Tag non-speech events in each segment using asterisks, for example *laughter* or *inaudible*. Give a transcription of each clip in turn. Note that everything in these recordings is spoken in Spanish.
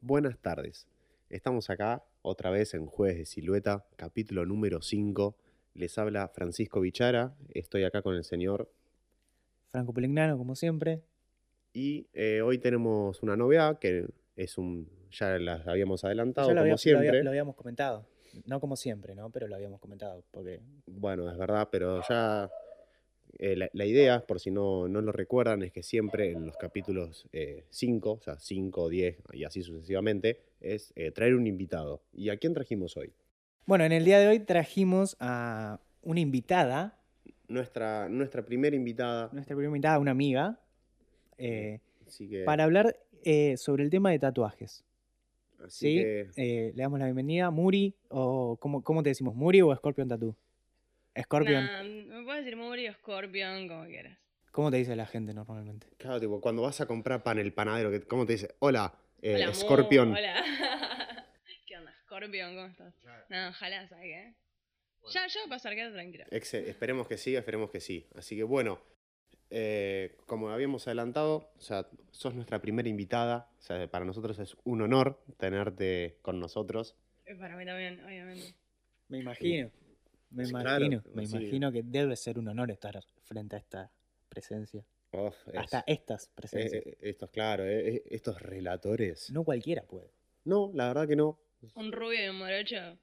Buenas tardes. Estamos acá otra vez en Jueves de Silueta, capítulo número 5. Les habla Francisco Bichara. Estoy acá con el señor. Franco Polignano, como siempre. Y eh, hoy tenemos una novedad que es un. Ya las habíamos adelantado, Ya lo, como había- lo siempre. había- lo habíamos comentado. No como siempre, ¿no? Pero lo habíamos comentado. Porque Bueno, es verdad, pero ya eh, la, la idea, por si no, no lo recuerdan, es que siempre en los capítulos 5, o sea, 5, 10 y así sucesivamente, es eh, traer un invitado. ¿Y a quién trajimos hoy? Bueno, en el día de hoy trajimos a una invitada, Nuestra, nuestra primera invitada. nuestra primera invitada, una amiga, eh, Así que, para hablar eh, sobre el tema de tatuajes. así ¿Sí? que Eh, le damos la bienvenida. Muri, o ¿cómo, cómo te decimos? ¿Muri o Scorpion Tattoo? Scorpion. Nah, me puedes decir Muri o Scorpion, como quieras. ¿Cómo te dice la gente normalmente? claro, tipo, cuando vas a comprar pan, el panadero, ¿cómo te dice? Hola, eh, Hola, Scorpion. Hola. *laughs* ¿Qué onda, Scorpion? ¿Cómo estás? No, ojalá, ¿sabes qué? Ya, ya va a pasar, quédate tranquilo. Exe- esperemos que sí, esperemos que sí. Así que bueno, eh, como habíamos adelantado, o sea, sos nuestra primera invitada. O sea, para nosotros es un honor tenerte con nosotros. Eh, Para mí también, obviamente. Me imagino. Me Sí, claro, imagino. me sí. imagino que debe ser un honor estar frente a esta presencia. Uf, es- Hasta estas eh, presencias. eh, estos, claro, eh, eh, estos relatores. No cualquiera puede. No, la verdad que no. Un rubio y un morocho,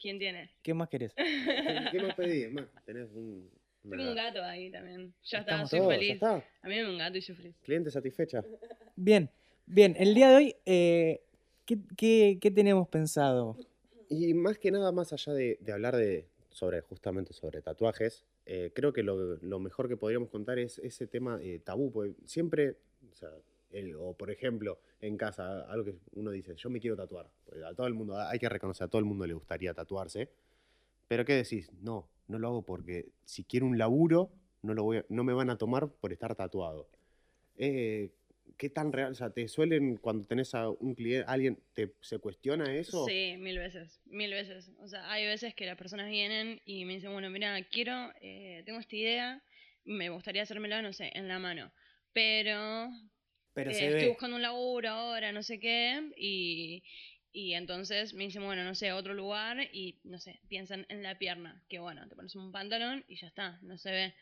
¿quién tiene? ¿Qué más querés? *laughs* ¿Qué, más pedís? Más, tenés un... Tengo un gato ahí también. Ya está, Estamos soy Todo, ya feliz. está. A mí me un gato y soy feliz. Cliente satisfecha. Bien, bien. El día de hoy, eh, ¿qué, qué, qué tenemos pensado? Y más que nada, más allá de, de hablar de sobre justamente sobre tatuajes, eh, creo que lo, lo mejor que podríamos contar es ese tema eh, tabú, porque siempre, o, por ejemplo, en casa, algo que uno dice, yo me quiero tatuar, porque a todo el mundo, hay que reconocer, a todo el mundo le gustaría tatuarse, pero ¿qué decís? No, no lo hago porque si quiero un laburo, no, lo voy no me van a tomar por estar tatuado. Eh, ¿Qué tan real? O sea, ¿te suelen cuando tenés a un cliente, alguien, te, se cuestiona eso? Sí, mil veces, mil veces. O sea, hay veces que las personas vienen y me dicen, bueno, mira, quiero, eh, tengo esta idea, me gustaría hacérmela, no sé, en la mano. Pero Pero eh, se estoy ve. buscando un laburo ahora, no sé qué, y, y entonces me dicen, bueno, no sé, otro lugar, y no sé, piensan en la pierna, que bueno, te pones un pantalón y ya está, no se ve.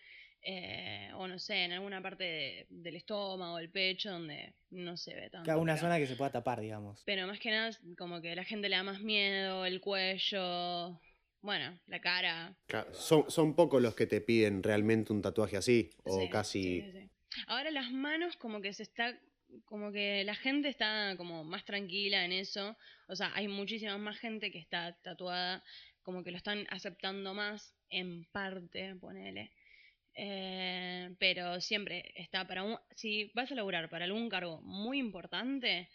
Eh, o no sé, en alguna parte de- del estómago, el pecho, donde no se ve tanto. Cada una pero- zona que se pueda tapar, digamos. Pero más que nada, como que la gente le da más miedo, el cuello, bueno, la cara. Ca- Son, son pocos los que te piden realmente un tatuaje así, o Sí, casi... sí, sí, sí. Ahora las manos como que se está, como que la gente está como más tranquila en eso. O sea, hay muchísima más gente que está tatuada, como que lo están aceptando más, en parte, ponele. Eh, pero siempre está para un... Si vas a laburar para algún cargo muy importante,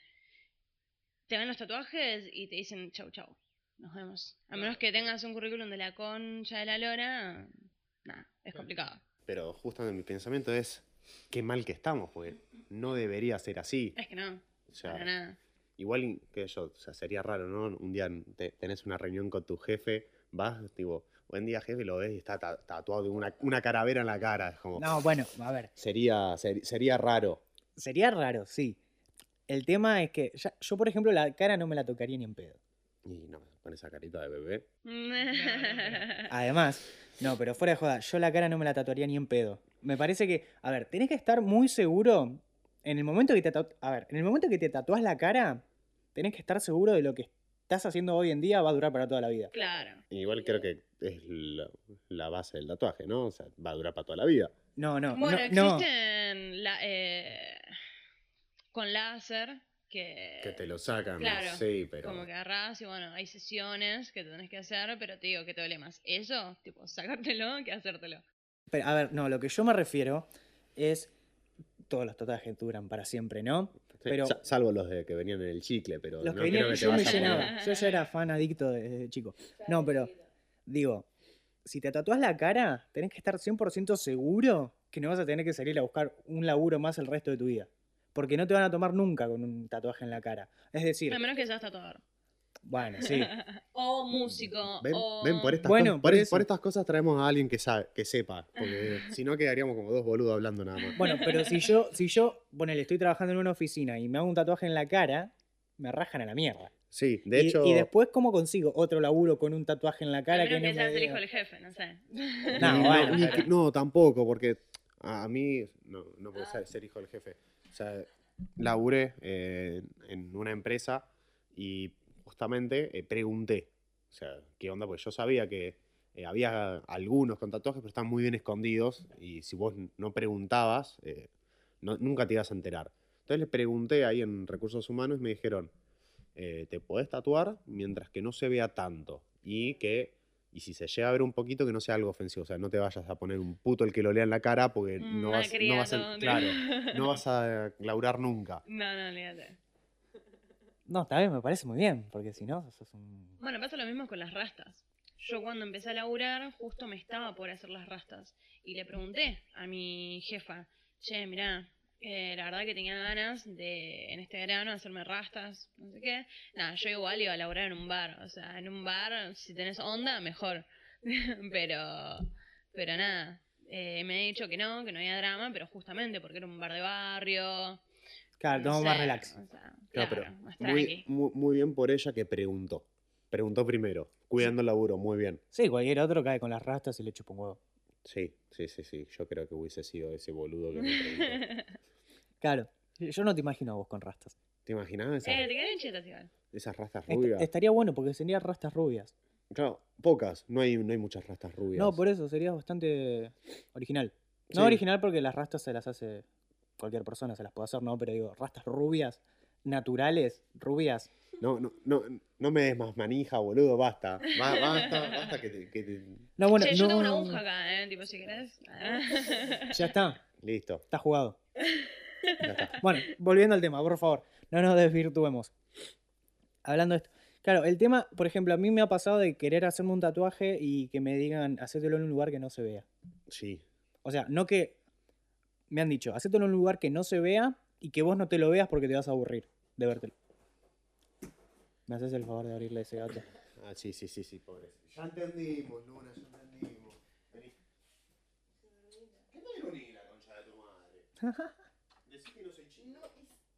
te ven los tatuajes y te dicen chau chau. Nos vemos. A menos que tengas un currículum de la concha de la lora, nada, es complicado. Pero justamente mi pensamiento es, qué mal que estamos, porque no debería ser así. Es que no, O sea, para nada. igual que yo, o sea, sería raro, ¿no? Un día te- tenés una reunión con tu jefe, vas, tipo, buen día jefe, lo ves y está ta- tatuado de una, una calavera en la cara. Es como, No, bueno, a ver. sería, ser- sería raro. Sería raro, sí. El tema es que ya- yo, por ejemplo, la cara no me la tocaría ni en pedo. Y no, con esa carita de bebé. *laughs* Además, no, pero fuera de joda, yo la cara no me la tatuaría ni en pedo. Me parece que, a ver, tenés que estar muy seguro en el momento que te a ver, en el momento que te tatuás la cara, tenés que estar seguro de lo que estás haciendo hoy en día va a durar para toda la vida. claro. Igual creo que es la, la base del tatuaje, ¿no? O sea, va a durar para toda la vida. No, no, Bueno, no, no. existen la- eh, con láser que, Que te lo sacan, Claro, sí, pero... como que agarrás y bueno, hay sesiones que te tenés que hacer, pero te digo que te duele más. Eso, tipo, sacártelo que hacértelo. Pero, a ver, no, lo que yo me refiero es todos los tatuajes duran para siempre, ¿no? Sí, pero- sa- salvo los de que venían en el chicle, pero Los no que creo venían, te yo me vas llenaba. Yo ya era fan adicto desde chico. No, pero digo, si te tatuás la cara, tenés que estar 100% seguro que no vas a tener que salir a buscar un laburo más el resto de tu vida. Porque no te van a tomar nunca con un tatuaje en la cara. Es decir, A menos que seas tatuador. Bueno, sí. *laughs* o músico. Ven, o... ven, por, estas Bueno, cosas, por por, eso. por estas cosas traemos a alguien que sabe, que sepa, porque si no quedaríamos como dos boludos hablando nada más. Bueno, pero si yo, si yo, ponele, estoy trabajando en una oficina y me hago un tatuaje en la cara, me rajan a la mierda. Sí, de y, hecho. y después, ¿cómo consigo otro laburo con un tatuaje en la cara que no que me el hijo del jefe, no sé. No, *laughs* ni pero- tampoco, porque a mí no, no puede ser, ser hijo del jefe. O sea, laburé eh, en una empresa y justamente eh, pregunté, o sea, ¿qué onda? Porque yo sabía que eh, había algunos con tatuajes, pero están muy bien escondidos y si vos no preguntabas, eh, no- nunca te ibas a enterar. Entonces les pregunté ahí en Recursos Humanos y me dijeron, eh, te podés tatuar mientras que no se vea tanto y que y si se llega a ver un poquito que no sea algo ofensivo, o sea, no te vayas a poner un puto el que lo lea en la cara porque Un no vas, no vas a, claro, no vas a laurar nunca. *laughs* No, no, olvídate. No, está me parece muy bien, porque si no, sos un... Bueno, pasa lo mismo con las rastas. Yo cuando empecé a laburar, justo me estaba por hacer las rastas. Y le pregunté a mi jefa, che, mirá, eh, la verdad que tenía ganas de, en este verano, hacerme rastas, no sé qué. Nada, yo igual iba a laburar en un bar. O sea, en un bar, si tenés onda, mejor. *laughs* pero, pero nada, eh, me he dicho que no, que no había drama, pero justamente porque era un bar de barrio. Claro, no todo más relax. o sea, Claro, claro, pero más muy, muy, muy bien por ella que preguntó. Preguntó primero, cuidando el laburo, muy bien. Sí, cualquier otro cae con las rastas y le chupa un huevo. Sí, sí, sí, sí. Yo creo que hubiese sido ese boludo que me preguntó. *laughs* Claro, yo no te imagino a vos con rastas. ¿Te imaginabas esas, Eh, te quedan chetas igual. esas rastas Est- rubias? estaría bueno porque serían rastas rubias. Claro, pocas. No hay, no hay muchas rastas rubias. No, por eso sería bastante original. No Sí. original porque las rastas se las hace cualquier persona, se las puede hacer, no, pero digo, rastas rubias, naturales, rubias. No, no, no, no me des más manija, boludo, basta. Ba- basta, basta que te, que te- No, bueno, che, yo no. tengo una aguja acá, ¿eh? Tipo, si querés. Ya está, Listo, está jugado. ya está. Bueno, volviendo al tema, por favor, no nos desvirtuemos. Hablando de esto. Claro, el tema, por ejemplo, a mí me ha pasado de querer hacerme un tatuaje y que me digan, hacételo en un lugar que no se vea. Sí. O sea, no que. Me han dicho, hacételo en un lugar que no se vea y que vos no te lo veas porque te vas a aburrir de vértelo. ¿Me haces el favor de abrirle ese gato? Ah, sí, sí, sí, sí, pobre. Ya entendimos, Luna, ya entendimos. Vení. ¿Qué tal ironía la concha de tu madre? *laughs* Decís que no soy chino.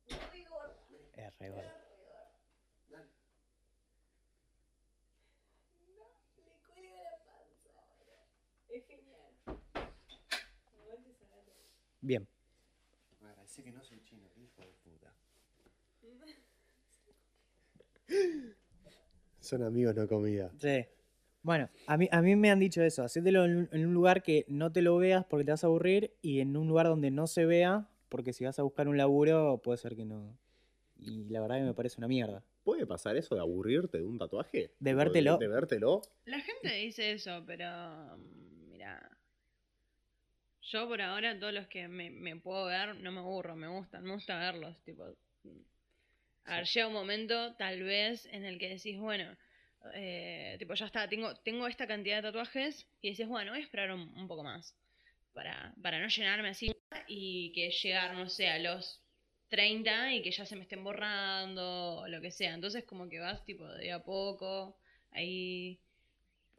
Es re gordo. Bien. Me agradece que no soy chino, qué hijo de puta. Son amigos, no comida. Sí. Bueno, a mí, a mí me han dicho eso, hacételo en, un- en un lugar que no te lo veas porque te vas a aburrir y en un lugar donde no se vea porque si vas a buscar un laburo puede ser que no. Y la verdad que me parece una mierda. ¿Puede pasar eso de aburrirte de un tatuaje? ¿De vértelo? De, vértelo. La gente dice eso, pero. mm. Yo por ahora, todos los que me, me puedo ver, no me aburro, me gustan, me gusta verlos. Tipo. A ver, llega un momento, tal vez, en el que decís, bueno, eh, tipo, ya está, tengo, tengo esta cantidad de tatuajes, y decís, bueno, voy a esperar un, un poco más. Para, para no llenarme así y que llegar, no sé, a los 30 y que ya se me estén borrando o lo que sea. Entonces como que vas tipo de a poco, ahí...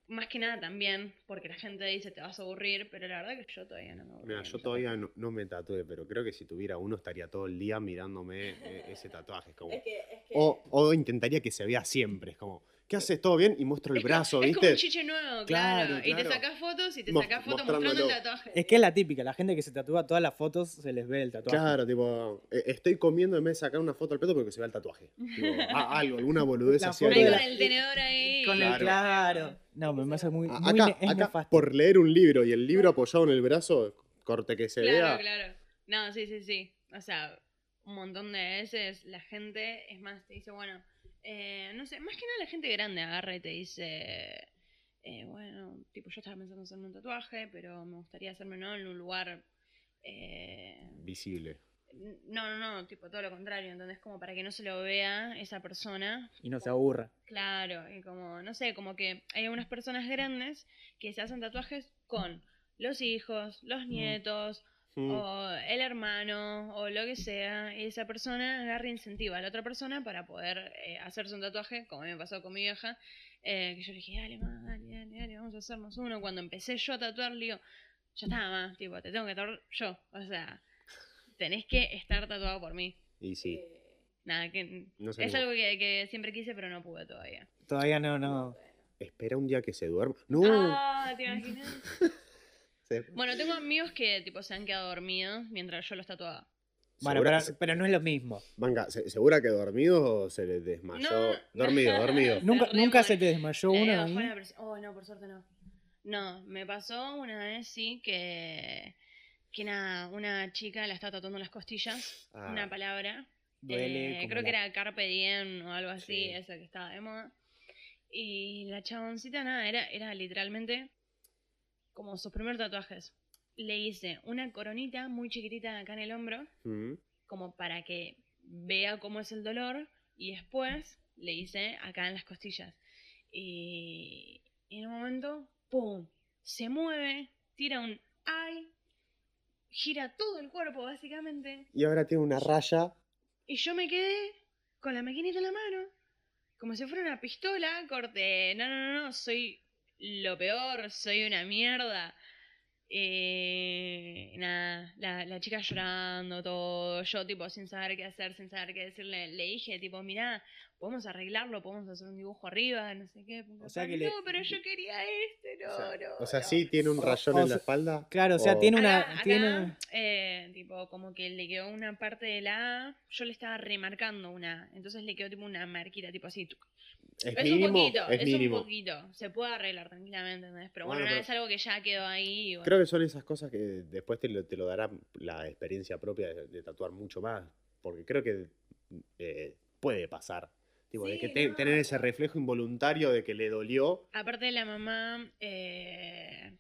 Más que nada también, porque la gente dice te vas a aburrir, pero la verdad que yo todavía no me aburro. Mira, yo todavía no, no me tatué, pero creo que si tuviera uno estaría todo el día mirándome eh, ese tatuaje. Es como, Es que, es que o, o intentaría que se vea siempre. Es como, ¿qué haces? ¿Todo bien? Y muestro el Es brazo, es como ¿viste? un chiche nuevo, Claro, claro. Y te claro. sacas fotos y te sacas fotos mostrando el tatuaje. Es que es la típica, la gente que se tatúa todas las fotos se les ve el tatuaje. Claro, tipo, eh, estoy comiendo en vez de sacar una foto al pedo porque se ve el tatuaje. *laughs* Tipo, algo, alguna boludez así. con la- el tenedor ahí. Con el Claro. claro. No, me parece muy, muy Acá, es acá nefasto. por leer un libro y el libro apoyado en el brazo, corte que se Claro, vea. claro. No, sí, sí, sí. O sea, un montón de veces la gente, es más, te dice, bueno, eh, no sé, más que nada la gente grande agarra y te dice, eh, bueno, tipo, yo estaba pensando en hacerme un tatuaje, pero me gustaría hacerme ¿no? en un lugar... eh, Visible. no, no, no, tipo todo lo contrario, entonces como para que no se lo vea esa persona, Y no se aburra. Claro, y como, no sé, como que hay algunas personas grandes que se hacen tatuajes con los hijos, los nietos, Mm. O el hermano, o lo que sea, y esa persona agarra e incentiva a la otra persona para poder eh, hacerse un tatuaje, como me pasó con mi vieja, eh, que yo le dije, dale, ma, dale, dale, dale, vamos a hacernos uno. Cuando empecé yo a tatuar, le digo, ya está, más, tipo, te tengo que tatuar yo, o sea, tenés que estar tatuado por mí. Y sí. eh, nada, que No es algo que, que siempre quise, pero no pude todavía. Todavía no, no. Espera un día que se duerma. No. Ah, ¿te imaginas? *laughs* Se- Bueno, tengo amigos que tipo se han quedado dormidos mientras yo los tatuaba. Bueno, pero, pero no es lo mismo. Manga, ¿se- ¿segura que dormido o se le desmayó? No. Dormido, dormido. Se ¿Nunca, re nunca se te desmayó Le uno bajó ahí? la presión. Oh, no, por suerte no. No, me pasó una vez, sí, que, que nada, una chica la estaba tatuando las costillas, Ah. una palabra. Duele eh, creo que era Carpe Diem o algo así, Sí. esa que estaba de moda. Y la chaboncita, nada, era, era literalmente como sus primeros tatuajes. Le hice una coronita muy chiquitita acá en el hombro, Mm. como para que vea cómo es el dolor y después le hice acá en las costillas. Y, en un momento, ¡pum! Se mueve, tira un ay, gira todo el cuerpo básicamente. Y ahora tiene una raya. Y yo me quedé con la maquinita en la mano, como si fuera una pistola, corte, no, no, no, no, soy lo peor, soy una mierda. Eh, nada, la, la chica llorando, todo, yo tipo sin saber qué hacer, sin saber qué decirle, le dije tipo, mirá, podemos arreglarlo, podemos hacer un dibujo arriba, no sé qué. O sea no, que le- pero yo quería este, no, O sea, no. o sea, no". sí tiene un rayón o en la sea, espalda. Claro, o sea, o- tiene una. Acá, acá, tiene... eh, tipo, como que le quedó una parte de la A, yo le estaba remarcando una A, entonces le quedó tipo una marquita, tipo así. tuc. Es, Es, mínimo. un poquito, es es, mínimo. un poquito. Se puede arreglar tranquilamente, ¿entendés? Pero bueno, Bueno, pero- es algo que ya quedó ahí. bueno. Creo que son esas cosas que después te lo, te lo dará la experiencia propia de, de tatuar mucho más. Porque creo que eh, puede pasar. Tipo, de que te- no. tener ese reflejo involuntario de que le dolió. Aparte de la mamá, eh,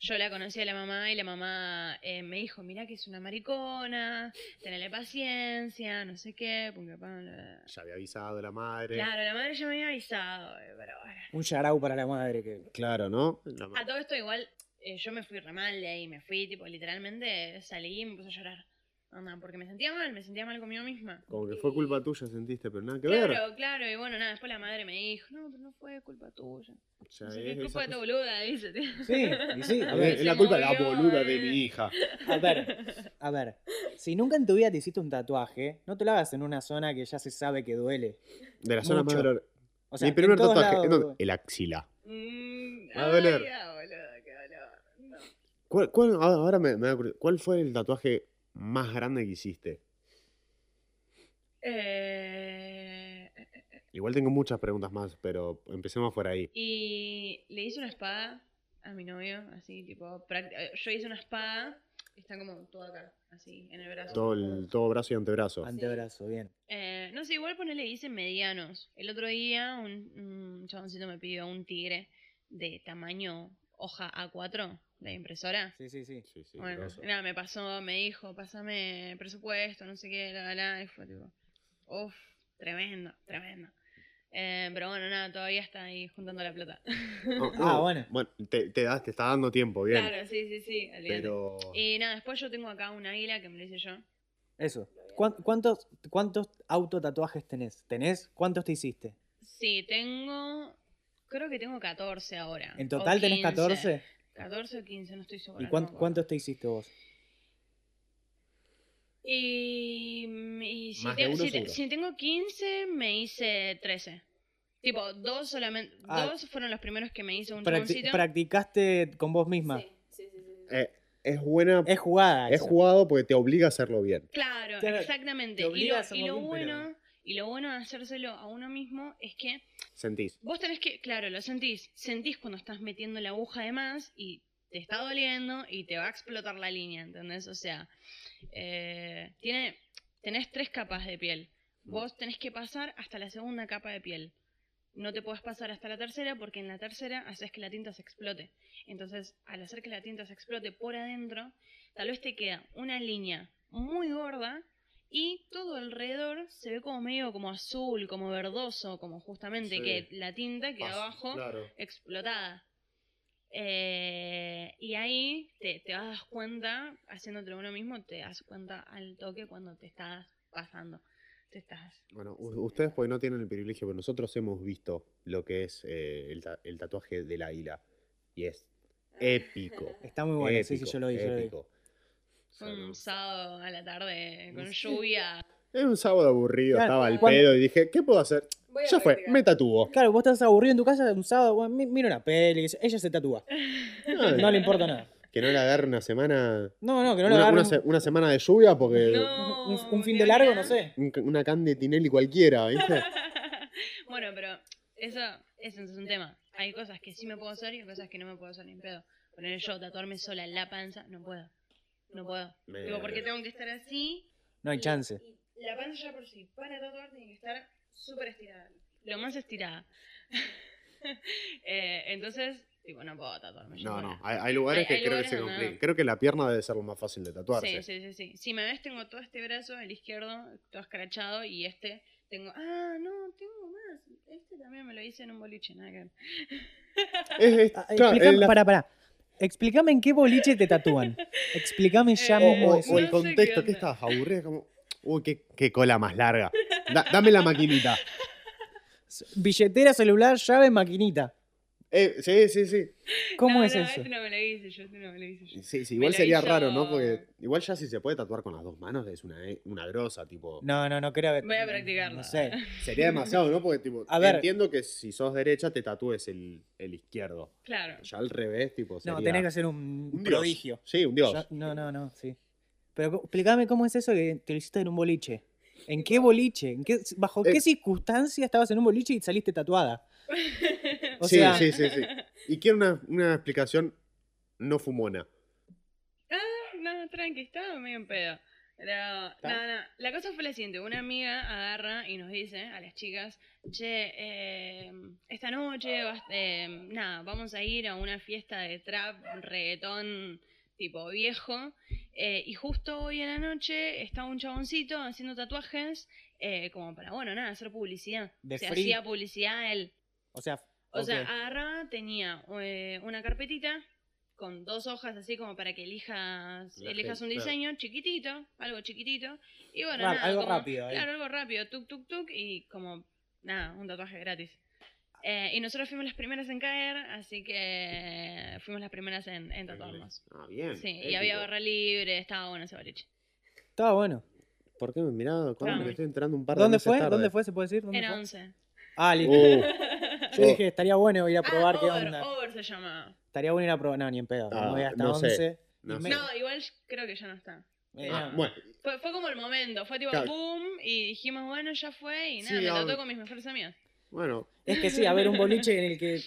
yo la conocí a la mamá y la mamá eh, me dijo, mirá que es una maricona, tenele paciencia, no sé qué, porque papá... Ya había avisado la madre. Claro, la madre ya me había avisado, eh, pero bueno. Un yarau para la madre que. Claro, ¿no? La A todo esto igual, eh, yo me fui re mal de ahí, me fui, tipo, literalmente salí y me puse a llorar. Anda, porque me sentía mal, me sentía mal conmigo misma. Como que fue culpa tuya, sentiste, pero nada que ver. Claro, claro, y bueno, nada, después la madre me dijo, no, pero no fue culpa tuya. O sea, No sé es culpa de tu boluda, dice. tío. Sí, y sí, a Es- ver. es se la culpa de la boluda de mi hija. A ver, a ver. Si nunca en tu vida te hiciste un tatuaje, no te lo hagas en una zona que ya se sabe que duele. De la zona Mucho. más dolor. O sea, Mi primer tatuaje, lados ¿en dónde? el axila. Mm, Va a doler. ay, ya, boludo, qué dolor. No. ¿Cuál, cuál- ahora ahora me, me da curiosidad. ¿Cuál fue el tatuaje más grande que hiciste? Eh, Igual tengo muchas preguntas más, pero empecemos por ahí. y le hice una espada a mi novio, así, tipo, eh, yo hice una espada, y está como todo acá, así, en el brazo. Todo, el, todo brazo y antebrazo. Antebrazo, bien. Eh, no sé, igual ponele hice medianos. El otro día un, un chaboncito me pidió un tigre de tamaño hoja A4, la impresora. Sí, sí, sí. Sí, sí, bueno, nada, me pasó, me dijo, pásame presupuesto, no sé qué, la, la, y fue tipo, uff, tremendo, tremendo. Eh, pero bueno, nada, todavía está ahí juntando la plata. Oh, *laughs* Ah, oh, bueno. Bueno, te, te, da- te está dando tiempo, bien. Claro, sí, sí, sí, pero. Y nada, después yo tengo acá un águila que me lo hice yo. Eso. ¿Cuán- ¿Cuántos, cuántos autotatuajes tenés? ¿Tenés? ¿Cuántos te hiciste? Sí, tengo, creo que tengo 14 ahora. ¿En total tenés 15. 14? 14 o 15, no estoy segura. ¿Y no cuán- me acuerdo. cuántos te hiciste vos? Y, y si, te- si te- si tengo 15, me hice 13. Tipo, dos solamente. Ah. dos fueron los primeros que me hice un Practi- chaboncito. ¿Practicaste con vos misma? Sí, sí, sí, sí, sí. Eh, es buena. Es jugada. Es eso. jugado porque te obliga a hacerlo bien. Claro, Claro, exactamente. te Y lo, y lo bien, pero- bueno, y lo bueno de hacérselo a uno mismo es que Sentís. vos tenés que, claro, lo sentís. Sentís cuando estás metiendo la aguja de más y te está doliendo y te va a explotar la línea, ¿entendés? O sea, eh, tiene, tenés tres capas de piel. Vos tenés que pasar hasta la segunda capa de piel. No te puedes pasar hasta la tercera porque en la tercera haces que la tinta se explote. Entonces, al hacer que la tinta se explote por adentro, tal vez te queda una línea muy gorda y todo alrededor se ve como medio como azul, como verdoso, como justamente Sí. que la tinta queda abajo Claro. explotada. Eh, y ahí te, te das cuenta, haciéndote uno mismo, te das cuenta al toque cuando te estás pasando. Te estás. Bueno, ustedes pues no tienen el privilegio, pero nosotros hemos visto lo que es eh, el, ta- el tatuaje del águila. Y es épico. Está muy bueno, sí, sí, épico, yo lo vi, yo lo vi. Un sábado a la tarde con lluvia. Era un sábado aburrido, Claro, estaba al cuando- pedo y dije, ¿qué puedo hacer? Voy a Ya fue, me tatúo. Claro, vos estás aburrido en tu casa un sábado, bueno, mi- mira una peli, ella se tatúa. No, *laughs* No le importa nada. Que no le agarre una semana. No, no, que no le una, agarren una se- una semana de lluvia porque. No, un, un fin ¿te de largo, no sé. un- una can de Tinelli cualquiera, ¿viste? *laughs* bueno, pero eso, eso es un tema. Hay cosas que sí me puedo hacer y cosas que no me puedo hacer ni en pedo. Poner yo, tatuarme sola en la panza, no puedo. No puedo. Me- Digo, porque tengo que estar así. No hay y- chance. y la panza ya por sí, para tatuar tiene que estar súper estirada. Lo más estirada. *laughs* Eh, entonces, tipo, no puedo tatuarme yo No, sola. no. Hay, hay lugares Hay- que hay creo que se donde no. complican. Creo que la pierna debe ser lo más fácil de tatuarse. Sí, sí, sí, sí. Si me ves, tengo todo este brazo, el izquierdo, todo escrachado, y este tengo. Ah, no, tengo más. Este también me lo hice en un boliche, nada que ver. Es- es- Ah, claro, es la- Pará, pará. Explícame en qué boliche te tatúan. *laughs* Explícame ya Eh, o, mismo o- eso. o el No sé contexto, qué ¿qué onda. estás? Aburrida, como. Uy, qué, qué cola más larga. Da- dame la maquinita. Billetera, celular, llave, maquinita. Eh, sí, sí, sí. ¿Cómo No, es no, eso? Este no me lo hice yo, este no me lo hice yo. Sí, sí, igual sería hizo- raro, ¿no? Porque igual ya si se puede tatuar con las dos manos es una, eh, una grosa, tipo. No, no, no creo que. Voy a practicarlo. No sé. *laughs* Sería demasiado, ¿no? Porque, tipo, A ver. entiendo que si sos derecha te tatúes el, el izquierdo. Claro. Ya al revés, tipo, sería... No, tenés que hacer un, un dios. prodigio. Sí, un dios. Ya- no, no, no, sí. Pero explícame cómo es eso que te lo hiciste en un boliche. ¿En qué boliche? ¿En qué, ¿Bajo Eh. qué circunstancia estabas en un boliche y saliste tatuada? *laughs* O sí, sea, sí, sí, sí. *laughs* Y quiero una, una explicación no fumona. Ah, no, tranqui, estaba medio en pedo. Pero, no, no. La cosa fue la siguiente: una amiga agarra y nos dice a las chicas: Che, eh, esta noche, vas- eh, nada, vamos a ir a una fiesta de trap, reggaetón tipo viejo. eh, y justo hoy en la noche estaba un chaboncito haciendo tatuajes, eh, como para, bueno, nada, hacer publicidad. De Se free. hacía publicidad él. O sea, O sea, ok. agarraba, tenía eh, una carpetita con dos hojas así como para que elijas, La elijas gente, un claro. diseño chiquitito, algo chiquitito. Y bueno, Rap- nada, algo como- rápido ahí. Claro, algo rápido, tuk tuk tuk y como, nada, un tatuaje gratis. Eh, y nosotros fuimos las primeras en caer, así que fuimos las primeras en, en tatuarnos. Ah, bien. Sí, y épico. había barra libre, estaba bueno ese boliche. estaba bueno. ¿Por qué me? ¿Cuándo Claro. me estoy entrando un par de ¿Dónde fue? tarde? ¿Dónde fue? ¿Se puede decir? ¿Dónde Era fue? 11. Ah, listo. Uh, *laughs* Yo dije, estaría bueno ir a probar ah, qué over, onda. over se llama. Estaría bueno ir a probar. No, ni en pedo. Ah, no voy hasta no sé, 11. no sé. igual creo que ya no está. eh, ah, bueno, Fue, fue como el momento, fue tipo Claro. boom y dijimos, bueno, ya fue y nada, Sí, me tatué con mis mejores amigas. bueno. Es que sí, a ver un boliche en el que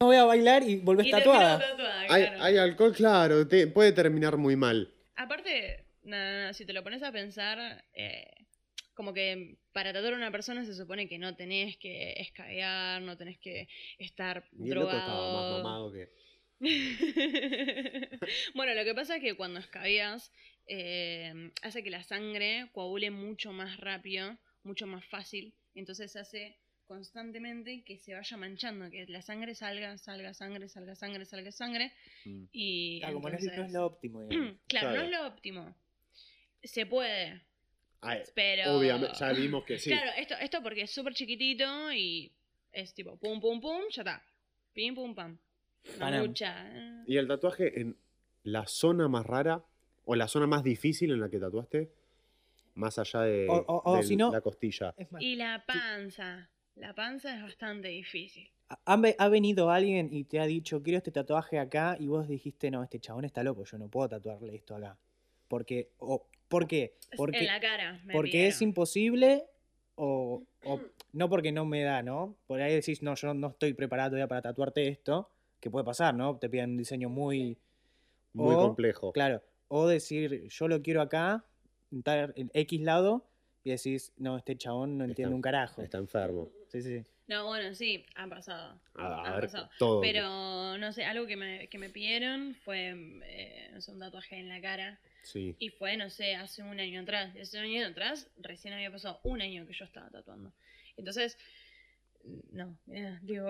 no voy a bailar y volvés Y tatuada. tatuada, Hay, claro. hay alcohol, claro, te- puede terminar muy mal. Aparte, no, no, no, si te lo pones a pensar, eh, como que para tatuar a una persona se supone que no tenés que escabear, no tenés que estar Y el loco estaba más drogado. mamado que. *laughs* bueno, lo que pasa es que cuando escabeas, eh, hace que la sangre coagule mucho más rápido, mucho más fácil. Entonces hace constantemente que se vaya manchando, que la sangre salga, salga sangre, salga sangre, salga sangre. Mm. Y Claro, como no es, no es entonces- lo óptimo, digamos. *clears throat* claro, no es lo óptimo. Se puede, Ay, pero... Obviamente, ya vimos que sí. Claro, esto, esto porque es súper chiquitito y es tipo pum, pum, pum, ya está. Pim, pum, pam. No mucha. ¿Y el tatuaje en la zona más rara o la zona más difícil en la que tatuaste? Más allá de, O- o- o de si no- la costilla. Y la panza. La panza es bastante difícil. ¿ha, ve- ha venido alguien y te ha dicho, quiero este tatuaje acá, y vos dijiste, no, este chabón está loco, yo no puedo tatuarle esto acá. Porque, o, ¿Por qué? Porque, en la cara. me porque es imposible o, o no porque no me da, ¿no? Por ahí decís, no, yo no, estoy preparado todavía para tatuarte esto, que puede pasar, ¿no? Te piden un diseño muy, Muy O, complejo. claro, o decir, yo lo quiero acá, en tal- en X lado, y decís, no, este chabón no entiende Está- un carajo. Está enfermo. Sí, sí. No, bueno, sí, ha pasado. A, a ha ver, pasado. todo. Pero, no sé, algo que me, que me pidieron fue, eh, no sé, un tatuaje en la cara. Sí. Y fue, no sé, hace un año atrás. Hace un año atrás, recién había pasado un año que yo estaba tatuando. Entonces, no, mirá, digo,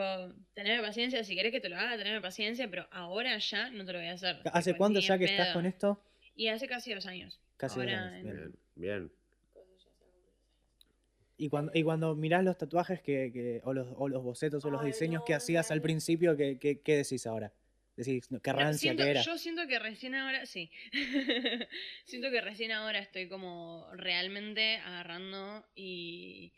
teneme paciencia, si querés que te lo haga, teneme paciencia, pero ahora ya no te lo voy a hacer. ¿Hace cuánto ya que estás con esto? Y hace casi dos años. Casi dos años, en- bien. Bien, bien. Y cuando, y cuando mirás los tatuajes que, que- o, los, o los bocetos o los Ay, diseños que no, hacías al principio, ¿qué, qué, qué decís ahora? Decís, "No, qué rancia siento- que era. Yo siento que recién ahora, sí. *laughs* siento que recién ahora estoy como realmente agarrando y,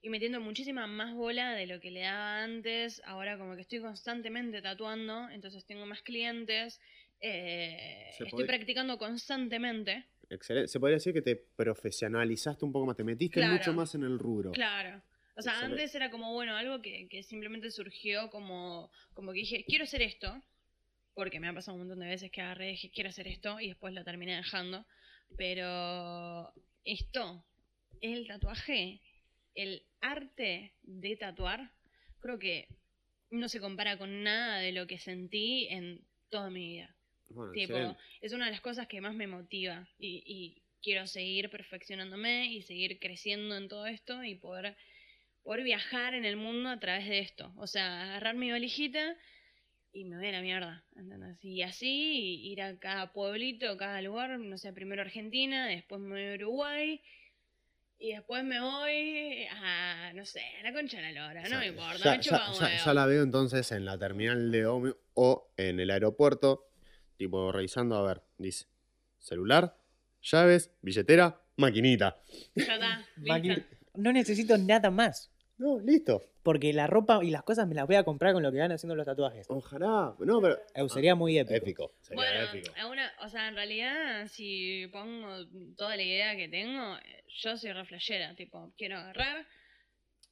y metiendo muchísima más bola de lo que le daba antes. Ahora como que estoy constantemente tatuando, entonces tengo más clientes. eh, estoy practicando constantemente. Excelente. Se podría decir que te profesionalizaste un poco más, te metiste Claro. mucho más en el rubro. Claro. O sea, Excelente. antes era como, bueno, algo que, que simplemente surgió como, como que dije, quiero hacer esto, porque me ha pasado un montón de veces que agarré y dije, quiero hacer esto, y después lo terminé dejando. Pero esto, el tatuaje, el arte de tatuar, creo que no se compara con nada de lo que sentí en toda mi vida. Bueno, Tipo, excelente. es una de las cosas que más me motiva y, y quiero seguir perfeccionándome y seguir creciendo en todo esto y poder, poder viajar en el mundo a través de esto. O sea, agarrar mi valijita y me voy a la mierda. ¿entendés? Y así ir a cada pueblito, cada lugar, no sé, primero Argentina, después me voy a Uruguay. Y después me voy a, no sé, a la concha de la lora, no me importa, ya, me ya- la veo entonces en la terminal de ómnibus o en el aeropuerto, tipo revisando, a ver, dice, celular, llaves, billetera, maquinita. Ya está, *laughs* Maqui-. No necesito nada más. No, listo. Porque la ropa y las cosas me las voy a comprar con lo que van haciendo los tatuajes. Ojalá. No, pero... Eh, Sería muy épico. Épico. Sería Bueno, épico. a una- o sea, en realidad, si pongo toda la idea que tengo, eh, yo soy re flashera, tipo, quiero agarrar,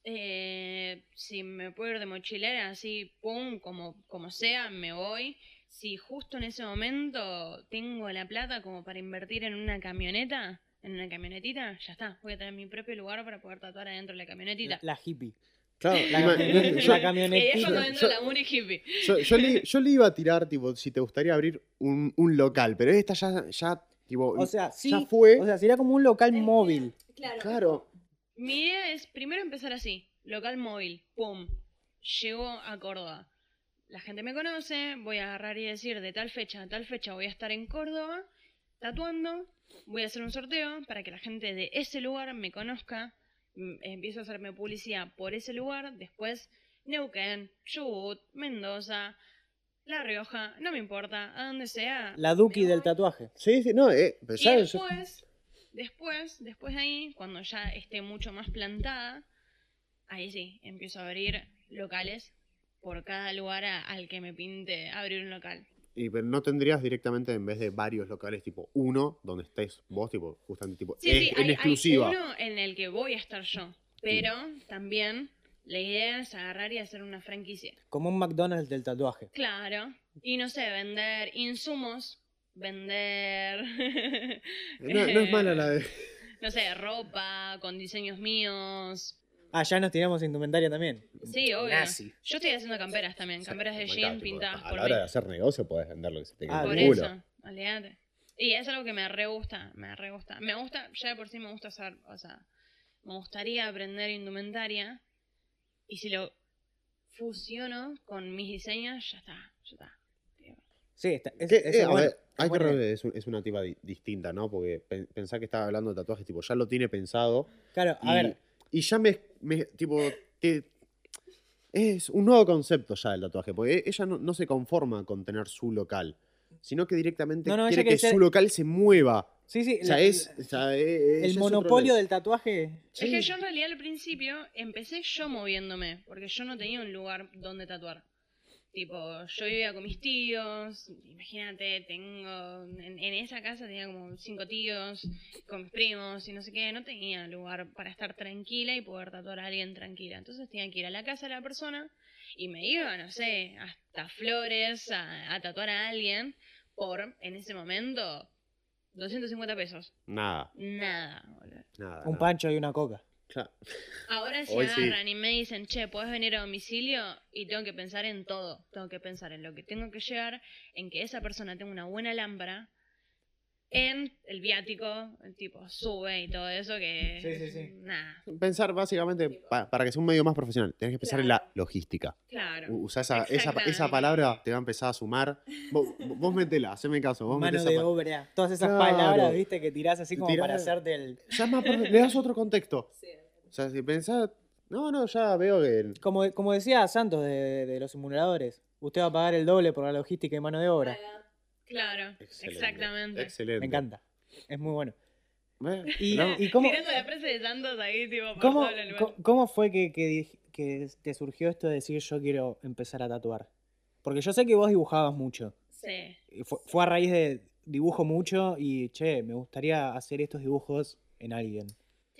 eh, si me puedo ir de mochilera, así, pum, como, como sea, me voy. Si justo en ese momento tengo la plata como para invertir en una camioneta, en una camionetita, ya está, voy a tener mi propio lugar para poder tatuar adentro de la camionetita. La, la hippie. Claro, La, camioneta- *laughs* yo, la Y camionetita. yo- entra la muri hippie. yo- yo le, yo le iba a tirar, tipo, si te gustaría abrir un, un local, pero esta ya, ya tipo, O sea, sí. ya fue. O sea, sería como un local móvil. Claro. claro. Mi idea es primero empezar así, local móvil, pum, llego a Córdoba. La gente me conoce, voy a agarrar y decir de tal fecha a tal fecha voy a estar en Córdoba tatuando, voy a hacer un sorteo para que la gente de ese lugar me conozca, mm, empiezo a hacerme publicidad por ese lugar, después Neuquén, Chubut, Mendoza, La Rioja, no me importa, a donde sea. La Duki del tatuaje. Sí, sí, no, eh, pero Y después, después, después de ahí, cuando ya esté mucho más plantada, ahí sí, empiezo a abrir locales por cada lugar a- al que me pinte abrir un local. Y pero no tendrías directamente en vez de varios locales, tipo uno, donde estés vos, tipo, justamente tipo, Sí, es- sí, en hay, hay exclusiva. uno en el que voy a estar yo, pero también la idea es agarrar y hacer una franquicia. Como un McDonald's del tatuaje. Claro, y no sé, vender insumos, vender... No, no es mala la de. *laughs* No sé, ropa, con diseños míos. Ah, ya nos tiramos indumentaria también. Sí, obvio. Nazi. Yo estoy haciendo camperas también, camperas de jean pintadas A por la hora mí. de hacer negocio puedes vender lo que se te quede Ah, en Por el culo. eso, olvídate. Y es algo que me re gusta, me re gusta. Me gusta, ya de por sí me gusta hacer, o sea, me gustaría aprender indumentaria. Y si lo fusiono con mis diseños, ya está, ya está. Sí, está, es, Que, es eh, a bueno, ver, hay que bueno. ver, es, un- es una tipa di- distinta, ¿no? Porque pen- pensá que estaba hablando de tatuajes, tipo, ya lo tiene pensado. Claro, a y, ver, y ya me, me- tipo, te- es un nuevo concepto ya del tatuaje, porque ella no, no se conforma con tener su local, sino que directamente No, no, ella quiere que ser- su local se mueva. sí, sí. O sea, la- es, o sea, ya el monopolio del tatuaje. Es que yo en realidad al principio empecé yo moviéndome, porque yo no tenía un lugar donde tatuar. Tipo, yo vivía con mis tíos, imagínate, tengo, en, en esa casa tenía como cinco tíos, con mis primos y no sé qué, no tenía lugar para estar tranquila y poder tatuar a alguien tranquila. Entonces tenía que ir a la casa de la persona y me iba, no sé, hasta Flores a, a tatuar a alguien por, en ese momento, 250 pesos. Nada, Nada, boludo. nada. Un nada. pancho y una coca. Claro. Ahora si Hoy sí. agarran y me dicen, che, podés venir a domicilio y tengo que pensar en todo. Tengo que pensar en lo que tengo que llegar, en que esa persona tenga una buena lámpara, en el viático, el tipo sube y todo eso que... Sí, sí, sí. Nada, Pensar básicamente, pa- para que sea un medio más profesional, tenés que pensar en la logística. claro. U- Usá esa, esa, esa palabra, te va a empezar a sumar. Vos, vos metela, haceme caso. Vos Mano de pa- obra. Todas esas Claro. palabras, viste, que tirás así como Tirás- para hacerte el. Ya más le das otro contexto. O sea, si pensás, No, no, ya veo que. Como, como decía Santos de, de los simuladores, usted va a pagar el doble por la logística y mano de obra. Claro, Excelente, exactamente. Excelente. Me encanta. Es muy bueno. Eh, Y, no, y cómo, la frase de Santos ahí, tipo, cómo, cómo fue que, que, que te surgió esto de decir yo quiero empezar a tatuar? Porque yo sé que vos dibujabas mucho. Sí. Y Fue, fue a raíz de dibujo mucho y, che, me gustaría hacer estos dibujos en alguien.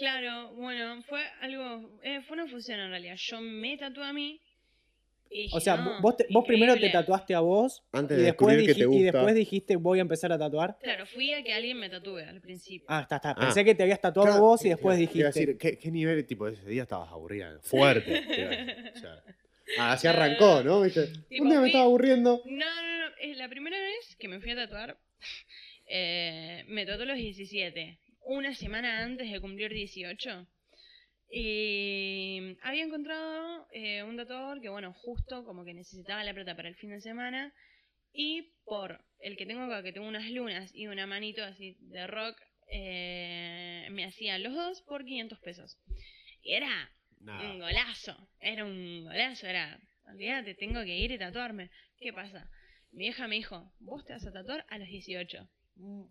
Claro, bueno, fue algo, eh, fue una fusión en realidad. Yo me tatué a mí. y O sea, "No, vos, te- vos primero te increíble". tatuaste a vos Antes y de después, que te diji- y gusta. después dijiste voy a empezar a tatuar. Claro, fui a que alguien me tatúe al principio. Ah, está, está. Ah. Pensé que te habías tatuado Claro, vos y después te iba a dijiste. decir, ¿qué, qué nivel, tipo, ese día estabas aburrida? Fuerte. o sea, ah, así arrancó, ¿no? ¿Viste? Tipo, Un día me fui- estaba aburriendo. No, no, no. Es la primera vez que me fui a tatuar. *laughs* eh, me tatué a los 17. Una semana antes de cumplir 18. Y había encontrado eh, un tatuador que, bueno, justo como que necesitaba la plata para el fin de semana. Y por el que tengo acá, que tengo unas lunas y una manito así de rock, eh, me hacía los dos por 500 pesos. Y era un golazo, era un golazo, era, olvídate, tengo que ir y tatuarme. ¿Qué pasa? Mi vieja me dijo, vos te vas a tatuar a los 18. Mm,